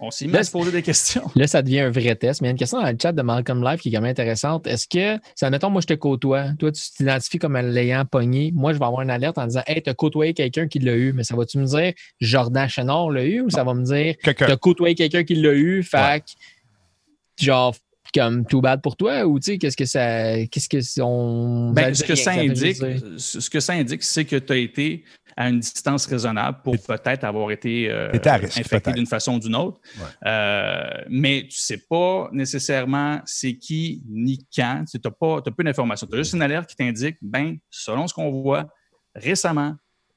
on s'est mis à se poser des questions. Là, ça devient un vrai test. Mais il y a une question dans le chat de Malcolm Live qui est quand même intéressante. Est-ce que, ça, admettons, moi, je te côtoie. Toi, tu t'identifies comme l'ayant pogné. Moi, je vais avoir une alerte en disant, hey, tu as côtoyé quelqu'un qui l'a eu. Mais ça va-tu me dire, Jordan Chenard l'a eu ou ça va me dire, tu as côtoyé quelqu'un qui l'a eu, fac, genre, comme too bad pour toi ou tu sais qu'est-ce que ça qu'est-ce que on ben, ce que ça, indique ce que ça indique c'est que tu as été à une distance raisonnable pour peut-être avoir été euh, infecté d'une façon ou d'une autre. Euh, mais tu ne sais pas nécessairement c'est qui ni quand. Tu n'as pas, as peu d'informations. Tu as juste une alerte qui t'indique, ben, selon ce qu'on voit récemment,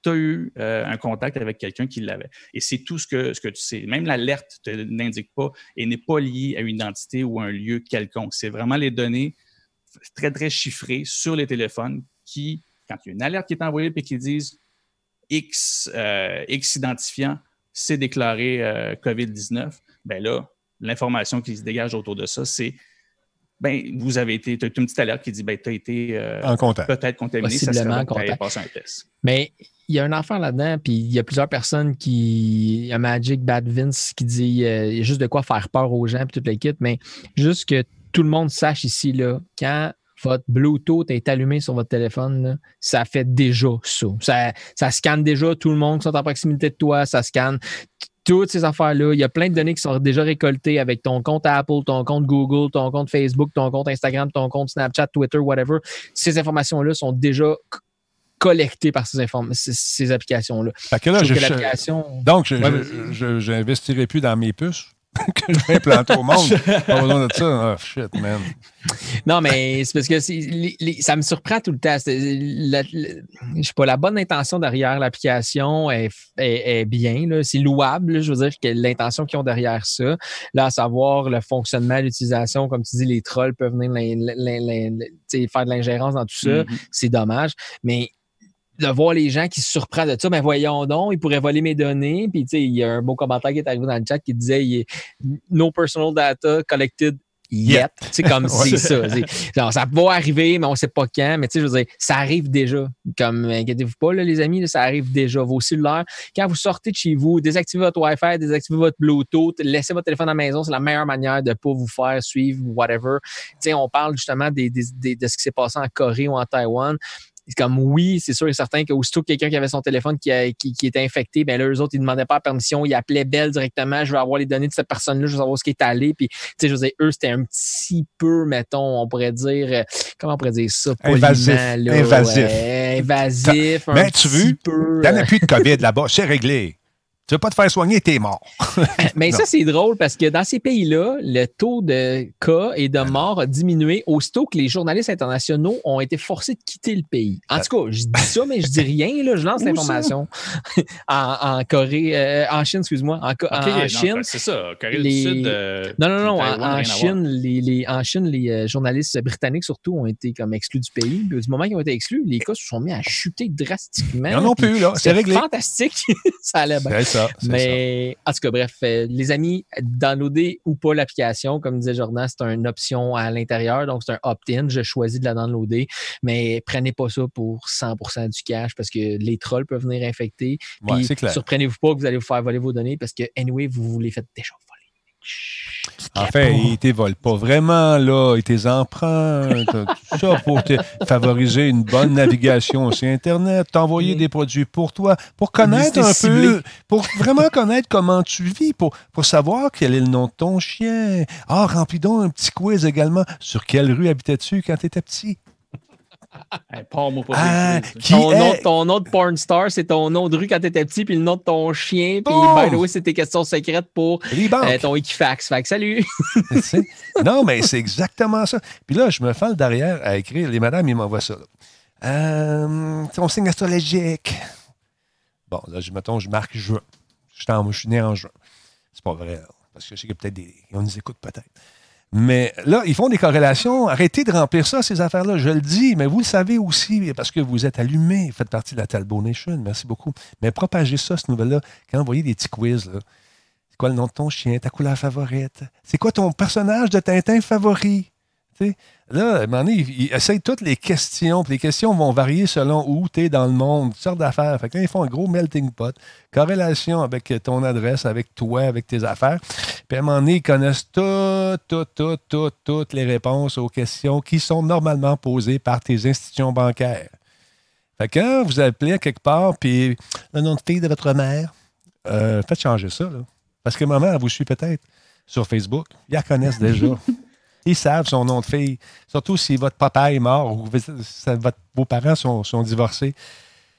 tu as eu euh, un contact avec quelqu'un qui l'avait. Et c'est tout ce que, ce que tu sais. Même l'alerte n'indique pas et n'est pas liée à une identité ou à un lieu quelconque. C'est vraiment les données très, très chiffrées sur les téléphones qui, quand il y a une alerte qui est envoyée et qui disent X, euh, X identifiant s'est déclaré euh, COVID-19, ben là, l'information qui se dégage autour de ça, c'est ben, vous avez été, tu as une petite alerte qui dit, ben, tu as été peut-être contaminé, ça serait donc passé un test. Mais il y a un enfant là-dedans, puis il y a plusieurs personnes qui. Il y a Magic Bad Vince qui dit euh, il y a juste de quoi faire peur aux gens, puis toute l'équipe, mais juste que tout le monde sache ici, là, quand votre Bluetooth est allumé sur votre téléphone, ça fait déjà ça. ça. ça. scanne déjà tout le monde qui sont en proximité de toi, ça scanne toutes ces affaires-là. Il y a plein de données qui sont déjà récoltées avec ton compte Apple, ton compte Google, ton compte Facebook, ton compte Instagram, ton compte Snapchat, Twitter, whatever. Ces informations-là sont déjà collecté par ces, ces, applications-là. Donc, je n'investirai plus dans mes puces <laughs> que je vais implanter au monde. <laughs> Pas besoin de ça. Oh, shit, man. Non, mais c'est parce que ça me surprend tout le temps. je sais pas, la bonne intention derrière l'application est, est, bien. C'est louable. je veux dire que l'intention qu'ils ont derrière ça, là, à savoir le fonctionnement, l'utilisation, comme tu dis, les trolls peuvent venir faire de l'ingérence dans tout ça. Mm-hmm. C'est dommage. Mais de voir les gens qui se surprennent de ça, ben voyons donc, ils pourraient voler mes données. Puis, tu sais, il y a un beau commentaire qui est arrivé dans le chat qui disait No personal data collected yet. C'est comme <laughs> c'est ça. Genre, ça va arriver, mais on ne sait pas quand. Mais tu sais, je veux dire, ça arrive déjà. Comme, inquiétez-vous pas, là, les amis, ça arrive déjà. Vos cellulaires, quand vous sortez de chez vous, désactivez votre Wi-Fi, désactivez votre Bluetooth, laissez votre téléphone à la maison. C'est la meilleure manière de ne pas vous faire suivre, whatever. Tu sais, on parle justement des, des, de ce qui s'est passé en Corée ou en Taïwan comme oui, c'est sûr et certain qu'aussitôt quelqu'un qui avait son téléphone qui, qui, était infecté, ben là, eux autres, ils demandaient pas la permission, ils appelaient Belle directement, je veux avoir les données de cette personne-là, je veux savoir ce qui est allé. Puis, tu sais, je veux dire, eux, c'était un petit peu, mettons, on pourrait dire, euh, comment on pourrait dire ça? Invasif. invasif. invasif. Mais tu veux, en a plus de COVID <laughs> là-bas, c'est réglé. Tu veux pas te faire soigner, t'es mort. <laughs> Mais ça, c'est drôle parce que dans ces pays-là, le taux de cas et de morts a diminué aussitôt que les journalistes internationaux ont été forcés de quitter le pays. En tout cas, je dis ça, mais je dis rien. Là, je lance l'information. <laughs> en, Corée, euh, en Chine, excuse-moi. En, en Chine. C'est ça, Corée du Sud. Euh, non, non, non. En, Chine, les, les, en Chine, les euh, journalistes britanniques surtout ont été comme exclus du pays. Puis, du moment qu'ils ont été exclus, les cas se sont mis à chuter drastiquement. Ils n'en ont plus, là. C'est réglé. fantastique. <laughs> ça allait bien. Mais en tout cas, bref, euh, les amis, downloader ou pas l'application, comme disait Jordan, c'est une option à l'intérieur, donc c'est un opt-in. Je choisis de la downloader, mais prenez pas ça pour 100% du cash parce que les trolls peuvent venir infecter. Puis surprenez-vous pas que vous allez vous faire voler vos données parce que anyway, vous vous les faites déjà voler. En fait, ils ne volent pas vraiment, là. Ils t'es empruntent. tout ça pour te favoriser une bonne navigation sur Internet, t'envoyer des produits pour toi, pour connaître un peu, pour vraiment connaître comment tu vis, pour, pour savoir quel est le nom de ton chien. Ah, remplis donc un petit quiz également. Sur quelle rue habitais-tu quand tu étais petit? <laughs> ah, ton, nom, ton, nom, de porn star, c'est ton nom de rue quand t'étais petit, puis le nom de ton chien, puis by the way, c'est tes questions secrètes pour euh, ton Equifax. Fait que salut! <laughs> non, mais c'est exactement ça. Puis là, je me fais le derrière à écrire. Les madames, ils m'envoient ça. Euh, ton signe astrologique. Bon, là, je, mettons, je marque juin. Je, je suis né en juin. C'est pas vrai, parce que je sais qu'il y a peut-être des. On nous écoute peut-être. Mais là, ils font des corrélations. Arrêtez de remplir ça, ces affaires-là. Je le dis, mais vous le savez aussi, parce que vous êtes allumés, vous faites partie de la Talbot Nation. Merci beaucoup. Mais propagez ça, cette nouvelle-là. Quand vous voyez des petits quiz, c'est quoi le nom de ton chien, ta couleur favorite? C'est quoi ton personnage de Tintin favori? Là, à un moment ils, essayent toutes les questions. Les questions vont varier selon où tu es dans le monde, toutes sortes d'affaires. Fait que ils font un gros melting pot, corrélation avec ton adresse, avec toi, avec tes affaires. Puis à un moment donné, ils connaissent toutes, toutes, toutes, toutes, toutes les réponses aux questions qui sont normalement posées par tes institutions bancaires. Fait que quand vous appelez quelque part, puis le nom de fille de votre mère, euh, faites changer ça. Parce que maman, elle vous suit peut-être sur Facebook. Ils la connaissent déjà. <laughs> Ils savent son nom de fille. Surtout si votre papa est mort ou vos parents sont, sont divorcés.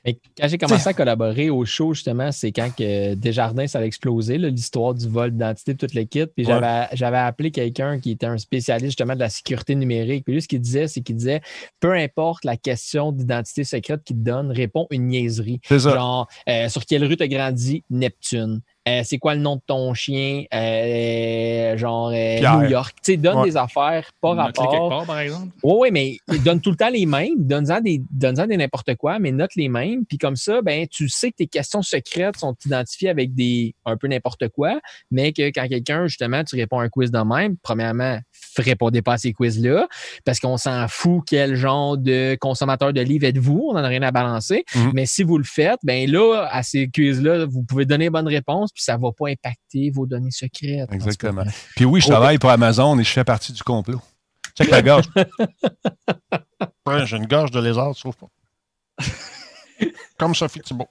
Quand j'ai commencé à collaborer au show, justement, c'est quand que Desjardins, ça a explosé, l'histoire du vol d'identité de toute l'équipe. Puis j'avais appelé quelqu'un qui était un spécialiste justement de la sécurité numérique. Puis lui, ce qu'il disait, c'est qu'il disait peu importe la question d'identité secrète qu'il te donne, réponds une niaiserie. Genre, euh, sur quelle rue tu as grandi? Neptune. Euh, c'est quoi le nom de ton chien, euh, genre euh, New York. Tu sais, donne des affaires pas rapport. quelque part, par exemple. Oui, oui, mais donne tout le temps les mêmes. Donne-en des, donne des n'importe quoi, mais note les mêmes. Puis comme ça, ben, tu sais que tes questions secrètes sont identifiées avec des un peu n'importe quoi, mais que quand quelqu'un, justement, tu réponds à un quiz de même, premièrement, répondez pas à ces quiz-là, parce qu'on s'en fout quel genre de consommateur de livres êtes-vous, on n'en a rien à balancer. Mhm. Mais si vous le faites, ben là, à ces quiz-là, vous pouvez donner bonne réponse, puis ça ne va pas impacter vos données secrètes. Exactement. Puis oui, je travaille pour Amazon et je fais partie du complot. Check la gorge. <laughs> J'ai une gorge de lézard, tu trouves pas? <laughs> Comme Sophie Thibault.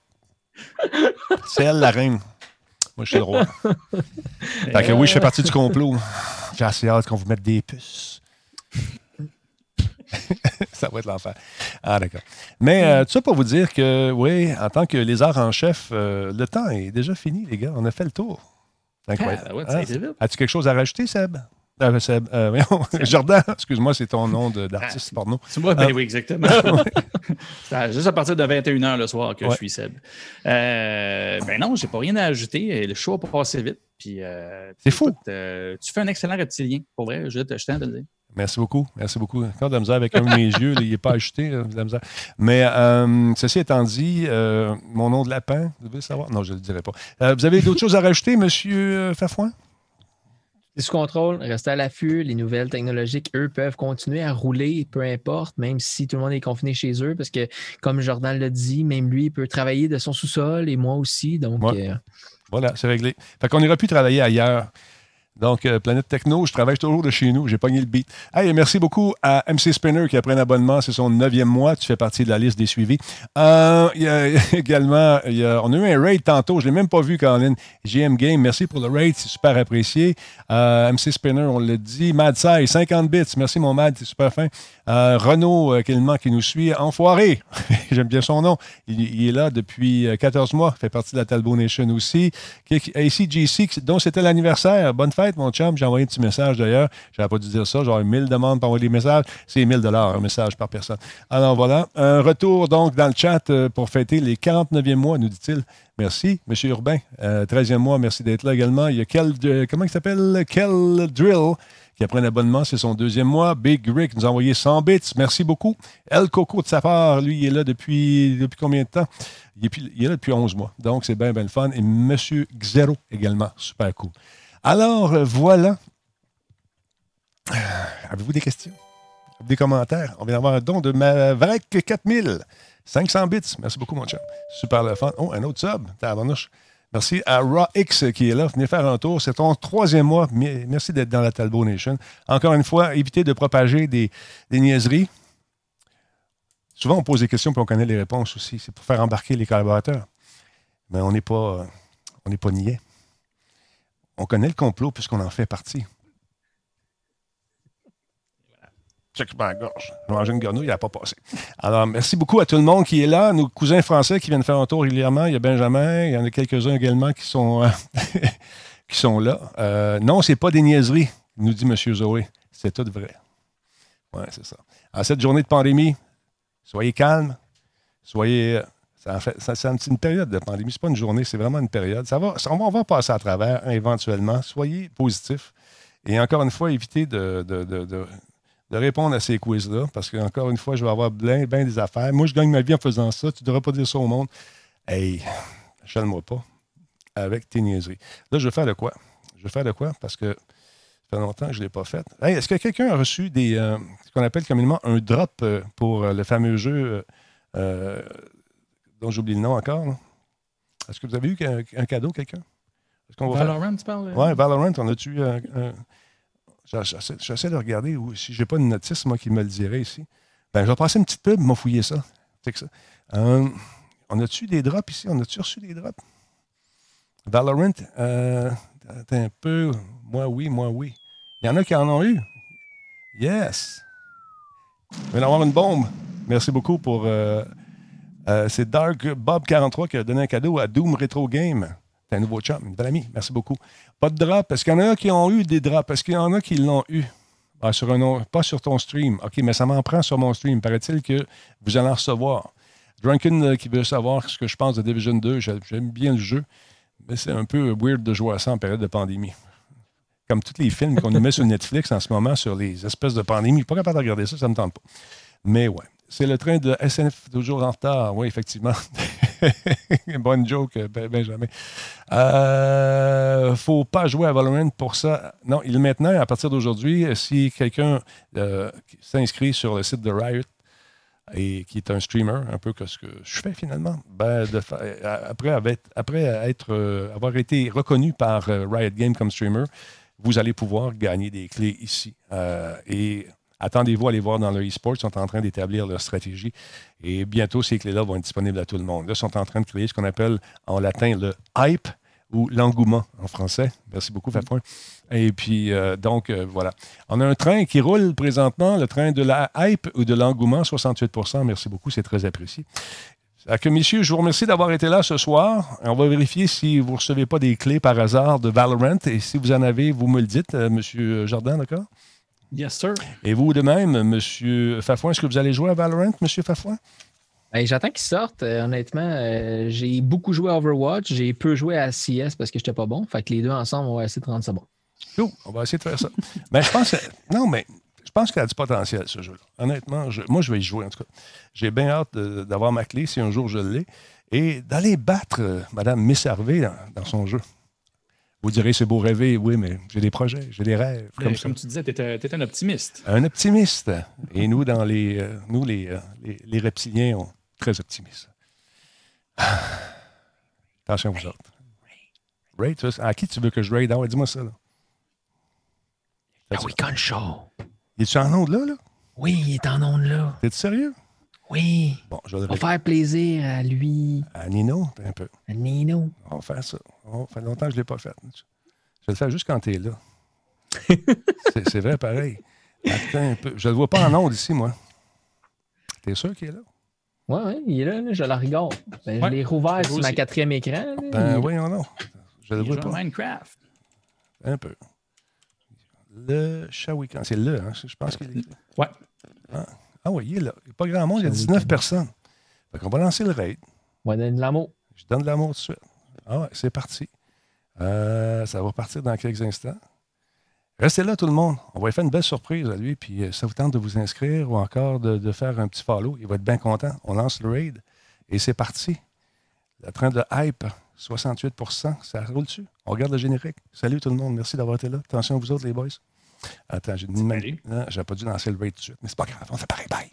C'est elle la reine. Moi, je suis le roi. <laughs> fait que oui, je fais partie du complot. J'ai assez hâte qu'on vous mette des puces. <laughs> ça va être l'enfer. Ah, d'accord. Mais euh, tout ça pour vous dire que, oui, en tant que lézard en chef, euh, le temps est déjà fini, les gars. On a fait le tour. Incroyable. Ah, ah, As-tu quelque chose à rajouter, Seb? Euh, Seb, <laughs> euh, Jordan, excuse-moi, c'est ton nom d'artiste porno. C'est moi, ben oui, exactement. <laughs> <laughs> juste à partir de 21h le soir que je suis Seb. ben non, j'ai pas rien à ajouter. Le show a passé vite. Puis, c'est fou. tu fais un excellent reptilien, pour vrai. Je, je tiens à te le dire. Merci beaucoup. Merci beaucoup. Encore de la misère avec un de mes yeux, il n'est pas ajouté. de la misère. Mais euh, ceci étant dit, euh, mon nom de lapin, vous devez savoir? Non, je ne le dirai pas. Euh, vous avez d'autres choses à rajouter, M. Fafouin? Sous contrôle, restez à l'affût. Les nouvelles technologiques, eux, peuvent continuer à rouler, peu importe, même si tout le monde est confiné chez eux, parce que, comme Jordan l'a dit, même lui, il peut travailler de son sous-sol et moi aussi. Donc, voilà, c'est réglé. Fait qu'on n'aurait pu travailler ailleurs Donc, euh, Planète Techno, je travaille toujours de chez nous. J'ai pogné le beat. Hey, merci beaucoup à MC Spinner qui a pris un abonnement. C'est son neuvième mois. Tu fais partie de la liste des suivis. Euh, y a <laughs> également, on a eu un raid tantôt. Je ne l'ai même pas vu, Colin. GM Game, merci pour le raid. C'est super apprécié. Euh, MC Spinner, on l'a dit. Mad 50 bits. Merci, mon Mad. C'est super fin. Renaud, euh, qui nous suit. Enfoiré. <laughs> J'aime bien son nom. Il, est là depuis 14 mois. Il fait partie de la Talbot Nation aussi. ACGC, dont c'était l'anniversaire. Bonne fête mon chum. J'ai envoyé un petit message d'ailleurs. J'avais pas dû dire ça. J'aurais 1000 demandes pour envoyer des messages. C'est 1000 dollars un message par personne. Alors voilà. Un retour donc dans le chat euh, pour fêter les 49e mois, nous dit-il. Merci, M. Urbain. 13e euh, mois, merci d'être là également. Il y a quel, comment il s'appelle? Quel Drill qui a pris un abonnement, c'est son deuxième mois. Big Rick nous a envoyé 100 bits. Merci beaucoup. El Coco de sa part, lui, il est là depuis, depuis combien de temps? Il est, il est là depuis 11 mois. Donc, c'est bien, bien le fun. Et M. Xero également. Super cool. Alors, euh, voilà. Euh, avez-vous des questions? Des commentaires? On vient d'avoir un don de Maverick 4000. 500 bits. Merci beaucoup, mon chum. Super le fun. Oh, un autre sub. Merci à Raw X qui est là. Venez faire un tour. C'est ton troisième mois. Merci d'être dans la Talbot Nation. Encore une fois, évitez de propager des, niaiseries. Souvent, on pose des questions et on connaît les réponses aussi. C'est pour faire embarquer les collaborateurs. Mais on n'est pas, on n'est pas niais on connaît le complot puisqu'on en fait partie. Check ma gorge. J'ai une grenouille, il n'a pas passé. Alors, merci beaucoup à tout le monde qui est là. Nos cousins français qui viennent faire un tour régulièrement. Il y a Benjamin, il y en a quelques-uns également qui sont, euh, <laughs> qui sont là. Euh, non, ce n'est pas des niaiseries, nous dit M. Zoé. C'est tout vrai. Oui, c'est ça. En cette journée de pandémie, soyez calmes, soyez euh, c'est une période de pandémie. Ce n'est pas une journée, c'est vraiment une période. Ça va, on va passer à travers éventuellement. Soyez positifs. Et encore une fois, évitez de, de, répondre à ces quiz-là, parce qu'encore une fois, je vais avoir bien, des affaires. Moi, je gagne ma vie en faisant ça. Tu ne devrais pas dire ça au monde. Hey, chale-moi pas avec tes niaiseries. Là, je vais faire de quoi? Je vais faire de quoi? Parce que ça fait longtemps que je ne l'ai pas fait. Est-ce que quelqu'un a reçu des, euh, ce qu'on appelle communément un drop euh, pour euh, le fameux jeu dont j'oublie le nom encore. Est-ce que vous avez eu un, cadeau, quelqu'un? Valorant, tu parles? Oui, Valorant, on a-tu. Euh, J'essaie de regarder ou si j'ai pas une notice, moi, qui me le dirait ici. Ben, je vais passer une petite pub, m'a fouillé ça. ça. Euh, on a-tu des drops ici? On a-tu reçu des drops? Valorant, euh, un peu. Moi, oui, moi, oui. Il y en a qui en ont eu. Yes! Je vais avoir une bombe. Merci beaucoup pour. Euh, euh, c'est Dark Bob43 qui a donné un cadeau à Doom Retro Game. C'est un nouveau chum, une belle amie. Merci beaucoup. Pas de drop. Est-ce qu'il y en a qui ont eu des drops? Est-ce qu'il y en a qui l'ont eu? Ah, sur un, pas sur ton stream. OK, mais ça m'en prend sur mon stream. Paraît-il que vous allez en recevoir. Drunken euh, qui veut savoir ce que je pense de Division 2. J'aime bien le jeu, mais c'est un peu weird de jouer à ça en période de pandémie. Comme tous les films qu'on nous met sur Netflix en ce moment sur les espèces de pandémie. Pas capable de regarder ça, ça ne me tente pas. Mais ouais. C'est le train de SNF toujours en retard. Oui, effectivement. <laughs> Bonne joke, ben, Benjamin. Euh, faut pas jouer à Valorant pour ça. Non, il est maintenant, à partir d'aujourd'hui, si quelqu'un euh, s'inscrit sur le site de Riot et qui est un streamer, un peu que ce que je fais finalement, ben, après, après euh, avoir été reconnu par Riot Game comme streamer, vous allez pouvoir gagner des clés ici. et Attendez-vous à aller voir dans le e-sport. Ils sont en train d'établir leur stratégie. Et bientôt, ces clés-là vont être disponibles à tout le monde. Là, ils sont en train de créer ce qu'on appelle en latin le hype ou l'engouement en français. Merci beaucoup, Fafouin. Et puis, euh, donc, euh, voilà. On a un train qui roule présentement, le train de la hype ou de l'engouement, 68 Merci beaucoup, c'est très apprécié. Que, messieurs, je vous remercie d'avoir été là ce soir. On va vérifier si vous ne recevez pas des clés par hasard de Valorant. Et si vous en avez, vous me le dites, euh, Monsieur Jardin, d'accord? Yes, sir. Et vous de même, M. Fafouin, est-ce que vous allez jouer à Valorant, M. Fafouin? Ben, j'attends qu'il sorte. Euh, honnêtement, euh, j'ai beaucoup joué à Overwatch. J'ai peu joué à CS parce que j'étais pas bon. Fait que les deux ensemble, on va essayer de rendre ça bon. on va essayer de faire ça. mais <laughs> je pense Non, mais je pense qu'il a du potentiel, ce jeu-là. Honnêtement, moi, je vais y jouer, en tout cas. J'ai bien hâte d'avoir ma clé si un jour je l'ai. Et d'aller battre euh, Mme Miss Harvey dans son jeu. Vous direz, c'est beau rêver, oui, mais j'ai des projets, j'ai des rêves. Comme, comme tu disais, tu es, un optimiste. Un optimiste. Et nous, dans les, euh, nous les, euh, les, les, reptiliens, on très optimistes. <sighs> Attention, vous autres. Raid, à qui tu veux que je raid? Ah dis-moi ça. Là. Ah oui, Show. Il est-tu en onde là, là? Oui, il est en onde là. T'es-tu sérieux? Oui. Bon, je vais On va faire plaisir à lui. À Nino, un peu. À Nino. On va faire ça. Ça fait longtemps que je ne l'ai pas fait. Je vais le faire juste quand tu es là. <laughs> c'est vrai, pareil. Attends un peu. Je ne le vois pas en onde ici, moi. T'es sûr qu'il est là? Oui, oui, il est là, je la regarde. Ben, Je l'ai rouvert sur ma quatrième écran. ben oui, non, non. Je le vois pas. Minecraft. Un peu. Le Shawikan. C'est le, hein? Je pense qu'il est là. Ouais. Ah. Ah oui, il est là. Il n'y a pas grand monde, il y a 19 personnes. Fait qu'on va lancer le raid. On va donner de l'amour. Je donne de l'amour tout de suite. Ah ouais, c'est parti. Euh, ça va partir dans quelques instants. Restez là, tout le monde. On va lui faire une belle surprise à lui. Puis euh, ça vous tente de vous inscrire ou encore de, faire un petit follow. Il va être bien content. On lance le raid et c'est parti. Le train de hype, 68% ça roule dessus. On regarde le générique. Salut tout le monde. Merci d'avoir été là. Attention à vous autres, les boys. Attends, j'ai J'ai pas dû lancer le raid tout de suite. Mais c'est pas grave. On fait pareil. Bye.